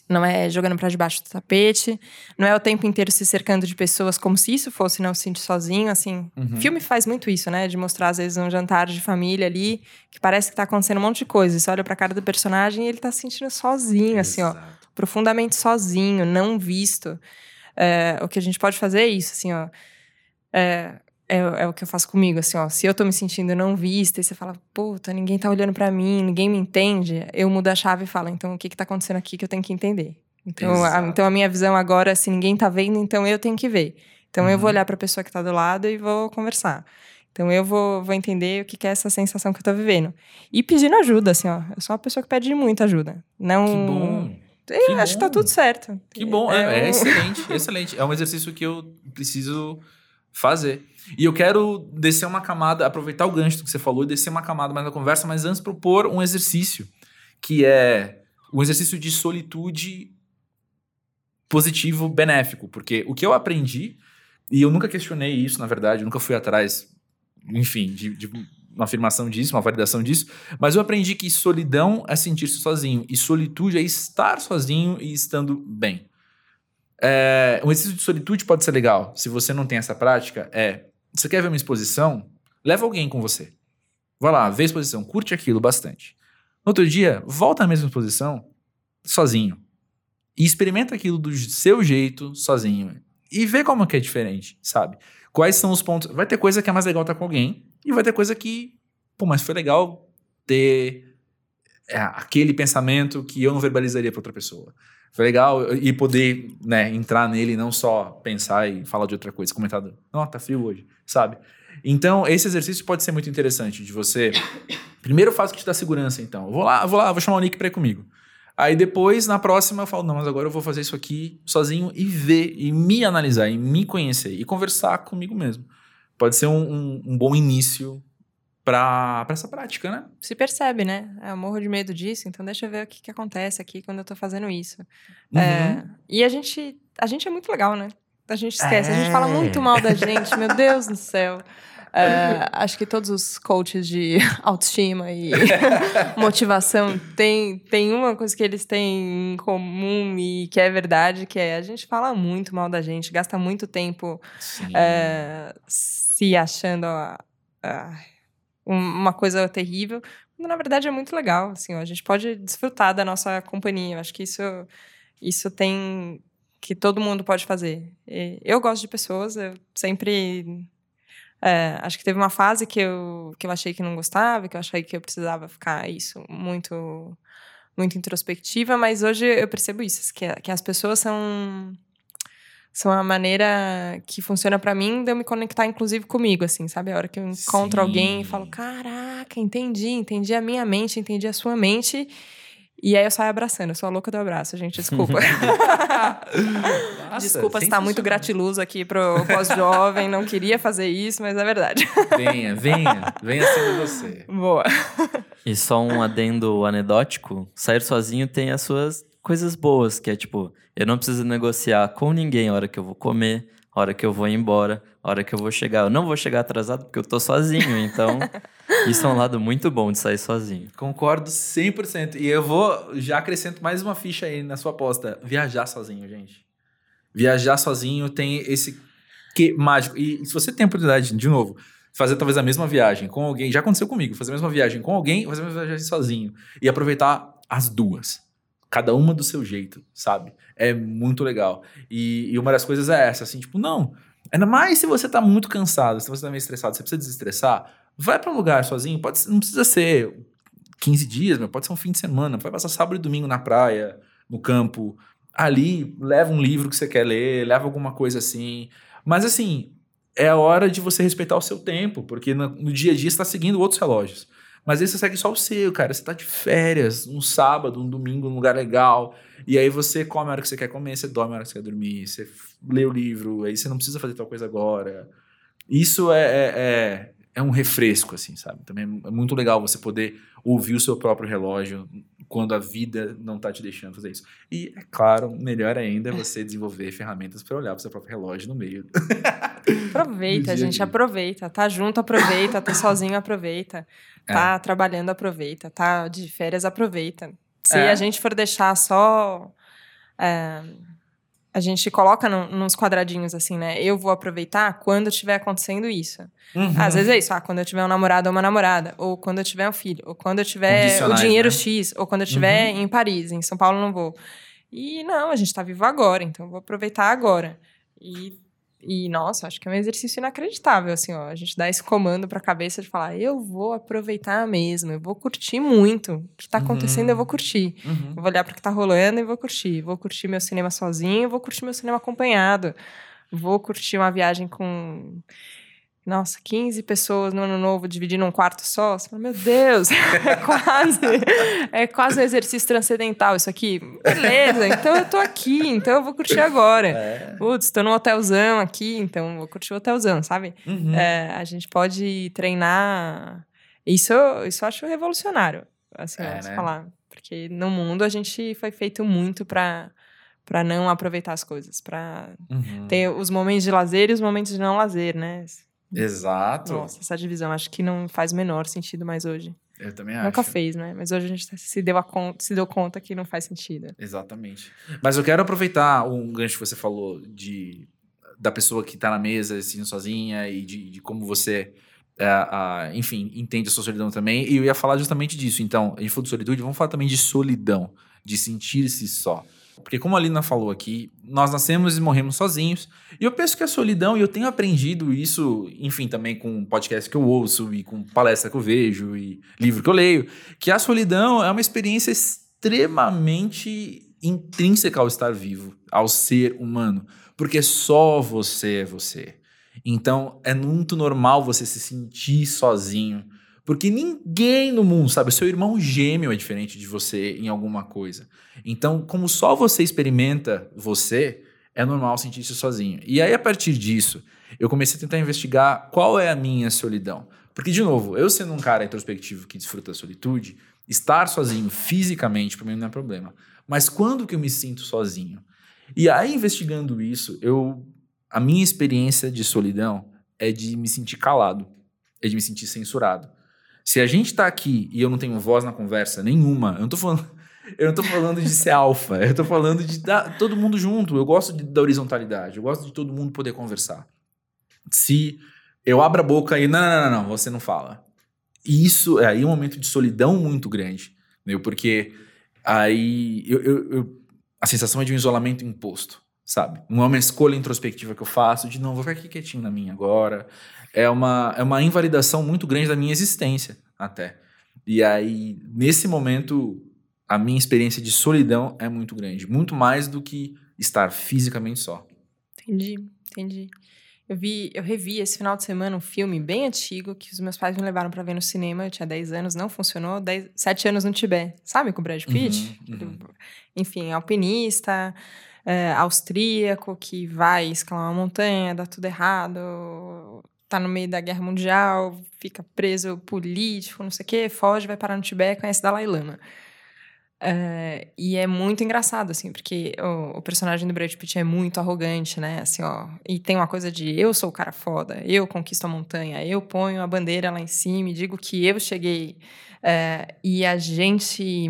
não é jogando para debaixo do tapete, não é o tempo inteiro se cercando de pessoas como se isso fosse não se sentir sozinho, assim. Uhum. Filme faz muito isso, né? De mostrar, às vezes, um jantar de família ali, que parece que tá acontecendo um monte de coisa. Você olha pra cara do personagem e ele tá se sentindo sozinho, assim, ó. Exato. Profundamente sozinho, não visto. É, o que a gente pode fazer é isso, assim, ó. É, é, é o que eu faço comigo, assim, ó. Se eu tô me sentindo não vista e você fala, puta, ninguém tá olhando pra mim, ninguém me entende, eu mudo a chave e falo, então o que que tá acontecendo aqui que eu tenho que entender? Então a, então a minha visão agora, se ninguém tá vendo, então eu tenho que ver. Então eu vou Uhum. olhar pra pessoa que tá do lado e vou conversar. Então eu vou, vou entender o que, que é essa sensação que eu tô vivendo. E pedindo ajuda, assim, ó. Eu sou uma pessoa que pede muita ajuda. Não. Que bom. Eu que acho que tá bom. tudo certo. Que bom, é, é um- excelente, excelente. É um exercício que eu preciso fazer. E eu quero descer uma camada, aproveitar o gancho do que você falou e descer uma camada mais na conversa, mas antes propor um exercício, que é um exercício de solitude positivo, benéfico. Porque o que eu aprendi, e eu nunca questionei isso, na verdade, eu nunca fui atrás, enfim, de, de uma afirmação disso, uma validação disso, mas eu aprendi que solidão é sentir-se sozinho e solitude é estar sozinho e estando bem. É, um exercício de solitude pode ser legal. Se você não tem essa prática, é. Você quer ver uma exposição? Leva alguém com você. Vai lá, vê a exposição, curte aquilo bastante. No outro dia, volta à mesma exposição sozinho. E experimenta aquilo do seu jeito, sozinho. E vê como que é diferente, sabe? Quais são os pontos. Vai ter coisa que é mais legal estar com alguém, e vai ter coisa que, pô, mas foi legal ter é, aquele pensamento que eu não verbalizaria para outra pessoa. Foi legal e poder né, entrar nele não só pensar e falar de outra coisa, comentar, não, tá frio hoje, sabe? Então, esse exercício pode ser muito interessante de você. Primeiro faz o que te dá segurança, então. Eu vou lá, vou lá, vou chamar o Nick pra ir comigo. Aí depois, na próxima, eu falo, não, mas agora eu vou fazer isso aqui sozinho e ver, e me analisar, e me conhecer, e conversar comigo mesmo. Pode ser um, um- um bom início pra essa prática, né? Se percebe, né? Eu morro de medo disso, então deixa eu ver o que, que acontece aqui quando eu tô fazendo isso. Uhum. É, e a gente, a gente é muito legal, né? A gente esquece. A gente fala É. muito mal da gente, meu Deus do céu. É, acho que todos os coaches de autoestima e motivação têm tem uma coisa que eles têm em comum e que é verdade, que é a gente fala muito mal da gente, gasta muito tempo é, se achando ah, ah, uma coisa terrível, quando na verdade é muito legal, assim, ó, a gente pode desfrutar da nossa companhia, eu acho que isso, isso tem, que todo mundo pode fazer. E eu gosto de pessoas, eu sempre, é, acho que teve uma fase que eu, que eu achei que não gostava, que eu achei que eu precisava ficar isso muito muito introspectiva, mas hoje eu percebo isso, que, que as pessoas são são a maneira que funciona pra mim de eu me conectar, inclusive, comigo, assim, sabe? A hora que eu encontro alguém e falo, Sim. caraca, entendi, entendi a minha mente, entendi a sua mente. E aí eu saio abraçando, eu sou a louca do abraço, gente, desculpa. Nossa, desculpa se tá muito gratiloso aqui pro pós-jovem, não queria fazer isso, mas é verdade. Venha, venha, venha sendo você. Boa. E só um adendo anedótico: sair sozinho tem as suas coisas boas, que é tipo, eu não preciso negociar com ninguém a hora que eu vou comer, a hora que eu vou embora, a hora que eu vou chegar. Eu não vou chegar atrasado porque eu tô sozinho, então isso é um lado muito bom de sair sozinho. Concordo 100%. E eu vou, já acrescento mais uma ficha aí na sua aposta. Viajar sozinho, gente. Viajar sozinho tem esse que mágico. E se você tem a oportunidade, de novo, fazer talvez a mesma viagem com alguém, já aconteceu comigo, fazer a mesma viagem com alguém, fazer a mesma viagem sozinho. E aproveitar as duas. Cada uma do seu jeito, sabe? É muito legal. E, e uma das coisas é essa, assim, tipo, não. Ainda mais se você tá muito cansado, se você tá meio estressado, você precisa desestressar, vai para um lugar sozinho. Pode, não precisa ser 15 dias, meu, pode ser um fim de semana. Vai passar sábado e domingo na praia, no campo. Ali, leva um livro que você quer ler, leva alguma coisa assim. Mas assim, é a hora de você respeitar o seu tempo, porque no, no dia a dia você está seguindo outros relógios. Mas aí você segue só o seu, cara. Você tá de férias, um sábado, um domingo, num lugar legal. E aí você come a hora que você quer comer, você dorme a hora que você quer dormir, você lê o livro, aí você não precisa fazer tal coisa agora. Isso é, é, é, é um refresco, assim, sabe? Também é muito legal você poder ouvir o seu próprio relógio quando a vida não tá te deixando fazer isso. E, é claro, melhor ainda é você desenvolver ferramentas para olhar para o seu próprio relógio no meio. Aproveita, gente, aproveita. Tá junto, aproveita. Tá sozinho, aproveita. É. Tá trabalhando, aproveita. Tá de férias, aproveita. Se É. a gente for deixar só. é, a gente coloca num- nos quadradinhos assim, né? Eu vou aproveitar quando estiver acontecendo isso. Uhum. Às vezes é isso, ah, quando eu tiver um namorado ou uma namorada, ou quando eu tiver um filho, ou quando eu tiver o dinheiro né? X, ou quando eu estiver Uhum. em Paris, em São Paulo não vou. E não, a gente tá vivo agora, então eu vou aproveitar agora. E, e nossa, acho que é um exercício inacreditável, assim, ó, a gente dá esse comando pra cabeça de falar, eu vou aproveitar mesmo, eu vou curtir muito. O que tá acontecendo, Uhum. eu vou curtir. Uhum. Eu vou olhar para o que tá rolando e vou curtir. Vou curtir meu cinema sozinho, vou curtir meu cinema acompanhado. Vou curtir uma viagem com nossa, 15 pessoas no ano novo dividindo um quarto só. Você fala, meu Deus, é quase, é quase um exercício transcendental isso aqui. Beleza, então eu tô aqui, então eu vou curtir agora. É. Putz, tô no hotelzão aqui, então vou curtir o hotelzão, sabe? Uhum. É, a gente pode treinar. Isso, isso eu acho revolucionário, assim, é, né? falar. Porque no mundo a gente foi feito muito para para não aproveitar as coisas, para uhum. ter os momentos de lazer e os momentos de não lazer, né? Exato. Nossa, essa divisão acho que não faz o menor sentido mais hoje. Eu também acho. Nunca fez, né? Mas hoje a gente se deu, a conta, se deu conta que não faz sentido. Exatamente. Mas eu quero aproveitar um gancho que você falou de da pessoa que está na mesa, assim, sozinha e de, de como você, é, enfim, entende a sua solidão também. E eu ia falar justamente disso. Então, a gente falou de solitude, vamos falar também de solidão, de sentir-se só. Porque, como a Lina falou aqui, nós nascemos e morremos sozinhos. E eu penso que a solidão, e eu tenho aprendido isso, enfim, também com podcast que eu ouço, e com palestra que eu vejo, e livro que eu leio, que a solidão é uma experiência extremamente intrínseca ao estar vivo, ao ser humano. Porque só você é você. Então, é muito normal você se sentir sozinho. Porque ninguém no mundo, sabe? O seu irmão gêmeo é diferente de você em alguma coisa. Então, como só você experimenta você, é normal sentir-se sozinho. E aí, a partir disso, eu comecei a tentar investigar qual é a minha solidão. Porque, de novo, eu sendo um cara introspectivo que desfruta da solitude, estar sozinho fisicamente para mim não é problema. Mas quando que eu me sinto sozinho? E aí, investigando isso, eu a minha experiência de solidão é de me sentir calado, é de me sentir censurado. Se a gente tá aqui e eu não tenho voz na conversa nenhuma, eu não tô falando, eu não tô falando de ser alfa, eu tô falando de dar todo mundo junto. Eu gosto de, da horizontalidade, eu gosto de todo mundo poder conversar. Se eu abro a boca e não, não, não, não, você não fala. Isso é aí um momento de solidão muito grande, né? porque aí eu, eu, eu, a sensação é de um isolamento imposto, sabe? Não é uma escolha introspectiva que eu faço de não, vou ficar aqui quietinho na minha agora, é uma, é uma invalidação muito grande da minha existência, até. E aí, nesse momento, a minha experiência de solidão é muito grande. Muito mais do que estar fisicamente só. Entendi, entendi. Eu vi, eu revi esse final de semana um filme bem antigo que os meus pais me levaram para ver no cinema. Eu tinha 10 anos, não funcionou. 10, 7 anos no Tibete. Sabe com o Brad Pitt? Uhum, uhum. Enfim, alpinista, é, austríaco, que vai escalar uma montanha, dá tudo errado tá no meio da guerra mundial, fica preso político, não sei o quê, foge, vai parar no Tibete, conhece Dalai Lama. É, e é muito engraçado, assim, porque o, o, personagem do Brad Pitt é muito arrogante, né? Assim, ó. E tem uma coisa de eu sou o cara foda, eu conquisto a montanha, eu ponho a bandeira lá em cima e digo que eu cheguei. É, e a gente.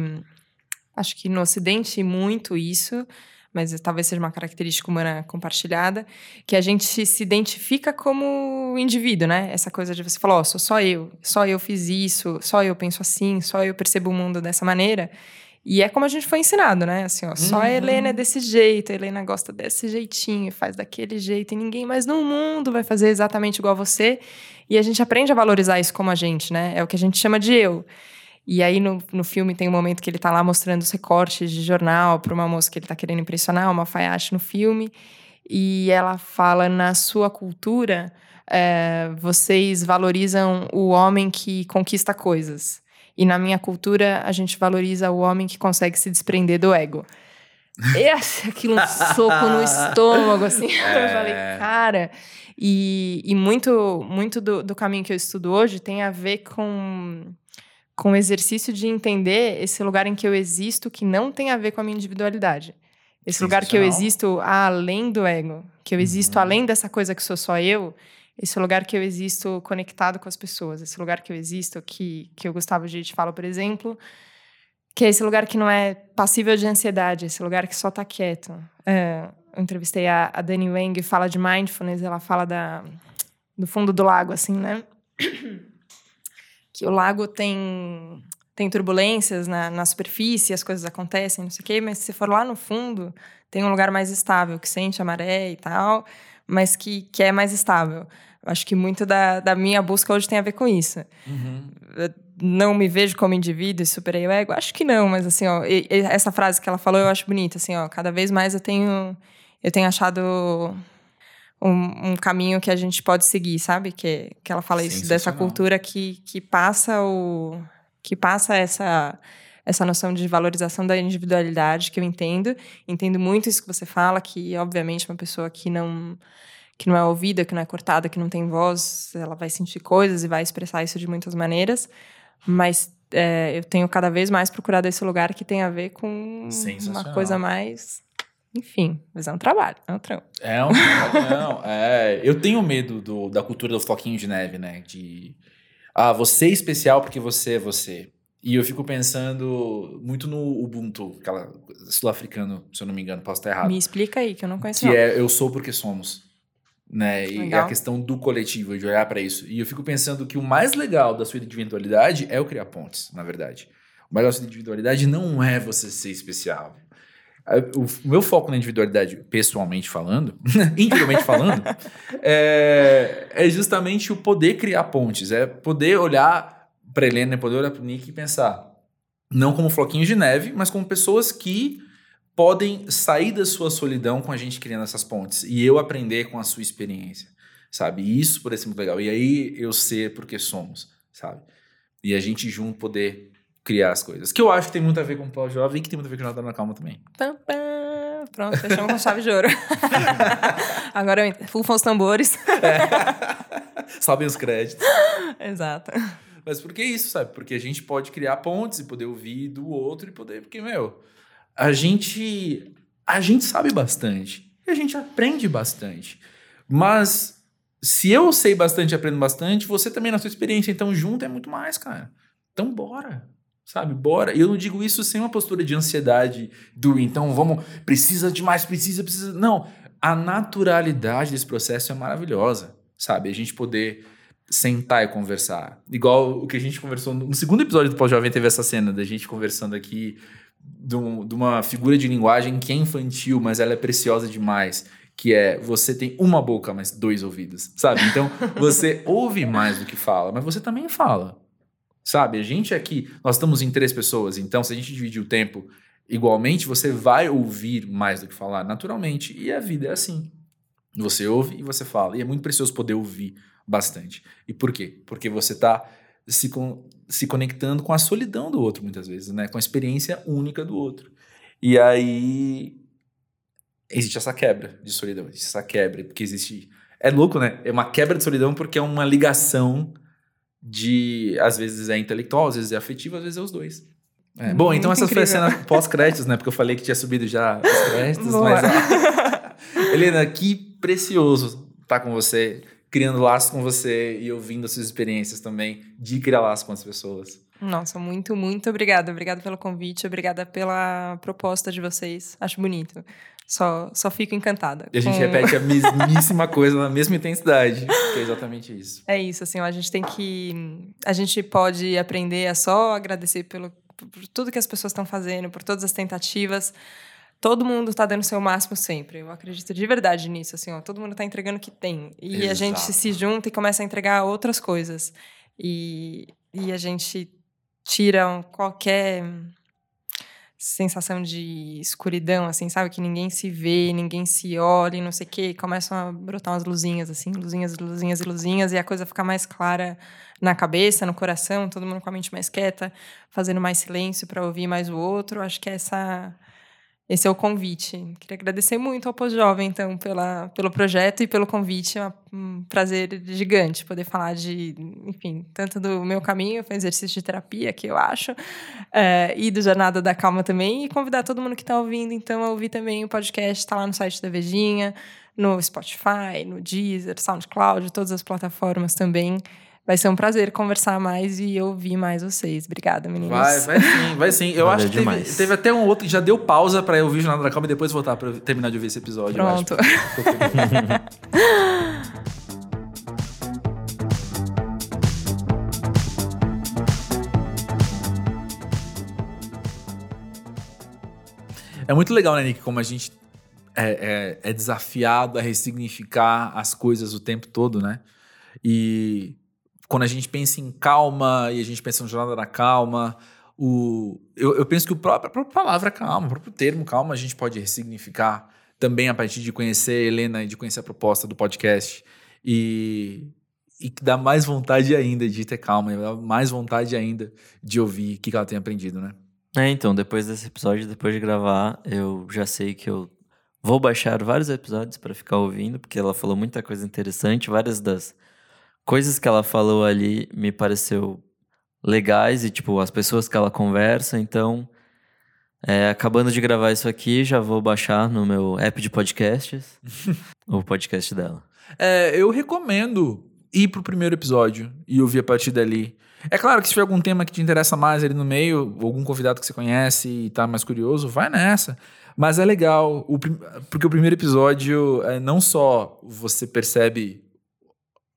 Acho que no Ocidente, muito isso mas talvez seja uma característica humana compartilhada, que a gente se identifica como indivíduo, né? Essa coisa de você falar, ó, oh, sou só eu, só eu fiz isso, só eu penso assim, só eu percebo o mundo dessa maneira. E é como a gente foi ensinado, né? Assim, ó, só uhum. a Helena é desse jeito, a Helena gosta desse jeitinho, faz daquele jeito, e ninguém mais no mundo vai fazer exatamente igual a você. E a gente aprende a valorizar isso como a gente, né? É o que a gente chama de eu. E aí no, no filme tem um momento que ele tá lá mostrando os recortes de jornal para uma moça que ele tá querendo impressionar, uma faiache no filme. E ela fala: na sua cultura, é, vocês valorizam o homem que conquista coisas. E na minha cultura, a gente valoriza o homem que consegue se desprender do ego. E aquilo um soco no estômago, assim. É... Eu falei, cara. E, e muito, muito do, do caminho que eu estudo hoje tem a ver com com o exercício de entender esse lugar em que eu existo que não tem a ver com a minha individualidade. Esse lugar que eu existo além do ego, que eu existo uhum. além dessa coisa que sou só eu, esse lugar que eu existo conectado com as pessoas, esse lugar que eu existo, que, que o Gustavo Gitt fala, por exemplo, que é esse lugar que não é passível de ansiedade, esse lugar que só está quieto. É, eu entrevistei a, a Dani Wang, fala de mindfulness, ela fala da, do fundo do lago, assim, né? Que o lago tem tem turbulências na, na superfície, as coisas acontecem, não sei o quê, mas se for lá no fundo, tem um lugar mais estável, que sente a maré e tal, mas que, que é mais estável. Acho que muito da, da minha busca hoje tem a ver com isso. Uhum. Não me vejo como indivíduo e superei o ego? Acho que não, mas assim, ó, e, e essa frase que ela falou eu acho bonita, assim, ó, cada vez mais eu tenho, eu tenho achado um, um, caminho que a gente pode seguir, sabe? Que, que ela fala isso, dessa cultura que, que passa o. que passa essa essa noção de valorização da individualidade que eu entendo. Entendo muito isso que você fala, que obviamente uma pessoa que não que não é ouvida, que não é cortada, que não tem voz, ela vai sentir coisas e vai expressar isso de muitas maneiras. Mas é, eu tenho cada vez mais procurado esse lugar que tem a ver com uma coisa mais enfim, mas é um trabalho, é um trampo. É um não, é, eu tenho medo do, da cultura do floquinho de neve, né? De ah, você é especial porque você é você. E eu fico pensando muito no Ubuntu, aquela sul-africano, se eu não me engano, posso estar errado. Me explica aí, que eu não conheço. Que não. é eu sou porque somos. Né? E a questão do coletivo, de olhar para isso. E eu fico pensando que o mais legal da sua individualidade é o criar pontes, na verdade. O mais legal da sua individualidade não é você ser especial. O meu foco na individualidade, pessoalmente falando, individualmente falando, é, é, justamente o poder criar pontes, é poder olhar para Helena, poder olhar para o Nick e pensar, não como floquinhos de neve, mas como pessoas que podem sair da sua solidão com a gente criando essas pontes e eu aprender com a sua experiência, sabe? Isso por ser muito legal. E aí eu ser porque somos, sabe? E a gente junto poder criar as coisas. Que eu acho que tem muito a ver com o Paulo Jovem e que tem muito a ver com o Jornada na Calma também. Pam, pam. Pronto, fechamos com chave de ouro. Agora fufam os tambores. É. Sobem os créditos. Exato. Mas por que isso, sabe? Porque a gente pode criar pontes e poder ouvir do outro e poder... Porque, meu, a gente... A gente sabe bastante. E a gente aprende bastante. Mas se eu sei bastante e aprendo bastante, você também na sua experiência, então junto é muito mais, cara. Então bora sabe? Bora. E eu não digo isso sem uma postura de ansiedade do então vamos, precisa de mais, precisa, precisa. Não. A naturalidade desse processo é maravilhosa, sabe? A gente poder sentar e conversar. Igual o que a gente conversou no segundo episódio do Pós-Jovem, teve essa cena da gente conversando aqui de, um, de uma figura de linguagem que é infantil, mas ela é preciosa demais que é você tem uma boca, mas dois ouvidos, sabe? Então você ouve mais do que fala, mas você também fala. Sabe? A gente aqui, nós estamos em três pessoas, então se a gente dividir o tempo igualmente, você vai ouvir mais do que falar, naturalmente. E a vida é assim. Você ouve e você fala. E é muito precioso poder ouvir bastante. E por quê? Porque você está se, con se conectando com a solidão do outro, muitas vezes, né? Com a experiência única do outro. E aí existe essa quebra de solidão, existe essa quebra, porque existe. É louco, né? É uma quebra de solidão porque é uma ligação de às vezes é intelectual, às vezes é afetivo, às vezes é os dois. É. Bom, então essas foi a cena pós-créditos, né? Porque eu falei que tinha subido já os créditos, mas. Helena, que precioso estar tá com você, criando laços com você e ouvindo as suas experiências também de criar laços com as pessoas. Nossa, muito, muito obrigada. Obrigada pelo convite, obrigada pela proposta de vocês. Acho bonito. Só, só fico encantada. E a gente com... repete a mesmíssima coisa na mesma intensidade, que é exatamente isso. É isso, assim, a gente tem que. A gente pode aprender a só agradecer pelo, por tudo que as pessoas estão fazendo, por todas as tentativas. Todo mundo está dando o seu máximo sempre. Eu acredito de verdade nisso, assim, ó. Todo mundo está entregando o que tem. E Exato. a gente se junta e começa a entregar outras coisas. E, e a gente tira qualquer sensação de escuridão, assim, sabe? Que ninguém se vê, ninguém se olha e não sei o quê. Começam a brotar umas luzinhas, assim, luzinhas, luzinhas e luzinhas, e a coisa fica mais clara na cabeça, no coração, todo mundo com a mente mais quieta, fazendo mais silêncio para ouvir mais o outro. Acho que é essa esse é o convite. Queria agradecer muito ao Pós-Jovem, então, pela, pelo projeto e pelo convite. É um prazer gigante poder falar de, enfim, tanto do meu caminho, foi um exercício de terapia, que eu acho, é, e do Jornada da Calma também, e convidar todo mundo que está ouvindo, então, a ouvir também o podcast, está lá no site da Vejinha, no Spotify, no Deezer, SoundCloud, todas as plataformas também. Vai ser um prazer conversar mais e ouvir mais vocês. Obrigada, meninos. Vai, vai sim, vai sim. Eu Valeu acho que teve, teve, até um outro que já deu pausa para eu ouvir Jornada da Calma e depois voltar para terminar de ouvir esse episódio. Pronto. é muito legal, né, Nick, como a gente é, é, é desafiado a ressignificar as coisas o tempo todo, né? E quando a gente pensa em calma e a gente pensa em jornada da calma, o, eu, eu penso que o próprio, a própria palavra calma, o próprio termo calma, a gente pode ressignificar também a partir de conhecer a Helena e de conhecer a proposta do podcast. E, e que dá mais vontade ainda de ter calma, dá mais vontade ainda de ouvir o que ela tem aprendido, né? É, então, depois desse episódio, depois de gravar, eu já sei que eu vou baixar vários episódios para ficar ouvindo, porque ela falou muita coisa interessante, várias das coisas que ela falou ali me pareceu legais e, tipo, as pessoas que ela conversa, então, é, acabando de gravar isso aqui, já vou baixar no meu app de podcasts o podcast dela. É, eu recomendo ir pro primeiro episódio e ouvir a partir dali. É claro que se tiver algum tema que te interessa mais ali no meio, algum convidado que você conhece e tá mais curioso, vai nessa. Mas é legal, o, porque o primeiro episódio é, não só você percebe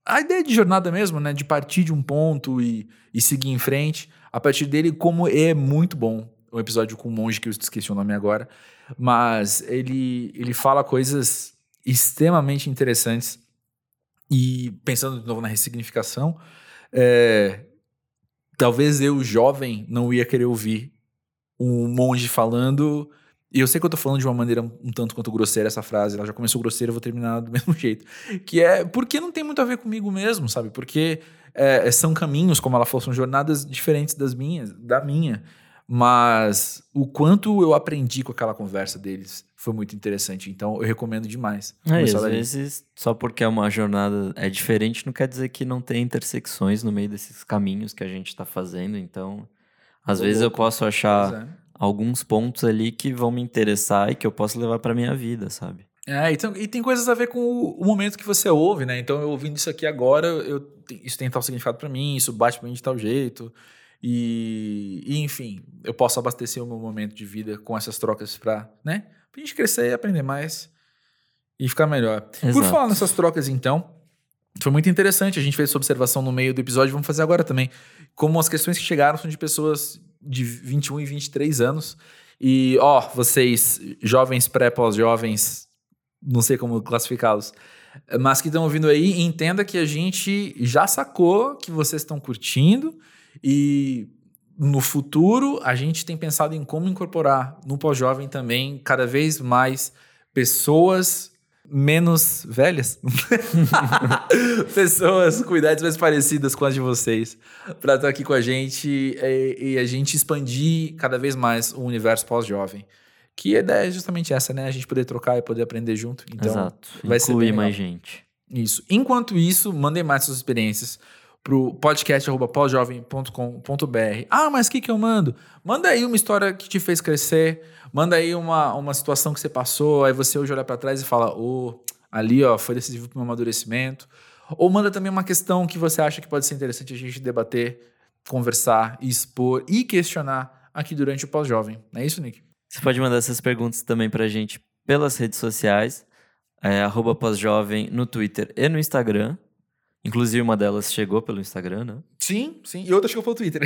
a ideia de jornada mesmo, né? De partir de um ponto e, e seguir em frente. A partir dele, como é muito bom. O episódio com o monge, que eu esqueci o nome agora. Mas ele, ele fala coisas extremamente interessantes. E pensando de novo na ressignificação, é, talvez eu, jovem, não ia querer ouvir um monge falando. E eu sei que eu tô falando de uma maneira um tanto quanto grosseira essa frase, ela já começou grosseira, eu vou terminar do mesmo jeito. Que é porque não tem muito a ver comigo mesmo, sabe? Porque é, são caminhos, como ela falou, são jornadas diferentes das minhas, da minha. Mas o quanto eu aprendi com aquela conversa deles foi muito interessante. Então eu recomendo demais. É, às vezes, só porque é uma jornada é diferente, não quer dizer que não tem intersecções no meio desses caminhos que a gente está fazendo. Então, às vezes eu posso achar é. Alguns pontos ali que vão me interessar e que eu posso levar para minha vida, sabe? É, então, e tem coisas a ver com o, o, momento que você ouve, né? Então, eu ouvindo isso aqui agora, eu, isso tem tal significado para mim, isso bate pra mim de tal jeito. E, e, enfim, eu posso abastecer o meu momento de vida com essas trocas para, né? Pra gente crescer e aprender mais e ficar melhor. Exato. Por falar nessas trocas, então, foi muito interessante. A gente fez essa observação no meio do episódio, vamos fazer agora também. Como as questões que chegaram são de pessoas de 21 e 23 anos. E, ó, vocês, jovens, pré, pós-jovens, não sei como classificá-los, mas que estão ouvindo aí, entenda que a gente já sacou que vocês estão curtindo e no futuro, a gente tem pensado em como incorporar no pós-jovem também cada vez mais pessoas menos velhas. pessoas com idades mais parecidas com as de vocês. Para estar aqui com a gente e, e, a gente expandir cada vez mais o universo pós-jovem. Que a ideia é justamente essa, né? A gente poder trocar e poder aprender junto. Então, Exato. Vai Incluir ser mais gente. Isso. Enquanto isso, mandem mais suas experiências pro podcast.pósjovem.com.br. Ah, mas o que, que eu mando? Manda aí uma história que te fez crescer, manda aí uma, uma situação que você passou, aí você hoje olha para trás e fala, oh, ali ó, foi decisivo para o meu amadurecimento. Ou manda também uma questão que você acha que pode ser interessante a gente debater, conversar, expor e questionar aqui durante o pós-jovem. Não é isso, Nick? Você pode mandar essas perguntas também para a gente pelas redes sociais, é, pós-jovem no Twitter e no Instagram. Inclusive, uma delas chegou pelo Instagram, né? Sim, sim. E outra chegou pelo Twitter.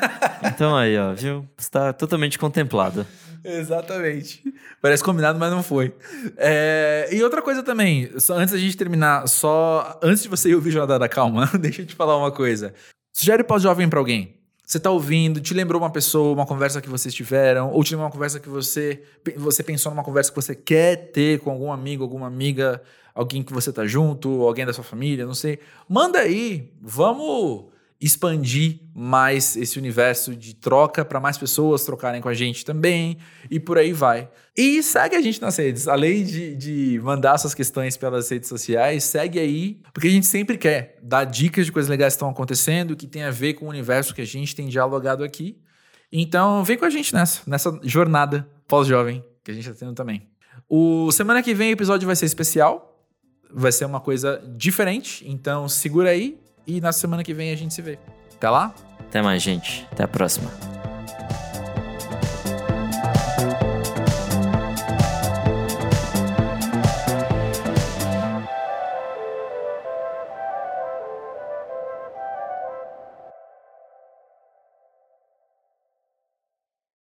então aí, ó, viu? Está totalmente contemplado. Exatamente. Parece combinado, mas não foi. É... E outra coisa também, antes da gente terminar, só antes de você ir ouvir Jornada da Calma, deixa eu te falar uma coisa. Sugere pós-jovem para alguém. Você tá ouvindo, te lembrou uma pessoa, uma conversa que vocês tiveram, ou te lembrou uma conversa que você, você pensou numa conversa que você quer ter com algum amigo, alguma amiga alguém que você tá junto, alguém da sua família, não sei. Manda aí, vamos expandir mais esse universo de troca para mais pessoas trocarem com a gente também e por aí vai. E segue a gente nas redes, além de, de mandar suas questões pelas redes sociais, segue aí, porque a gente sempre quer dar dicas de coisas legais que estão acontecendo, que tem a ver com o universo que a gente tem dialogado aqui. Então, vem com a gente nessa, nessa jornada pós-jovem que a gente está tendo também. O semana que vem o episódio vai ser especial, vai ser uma coisa diferente. Então segura aí e na semana que vem a gente se vê. Até lá. Até mais, gente. Até a próxima.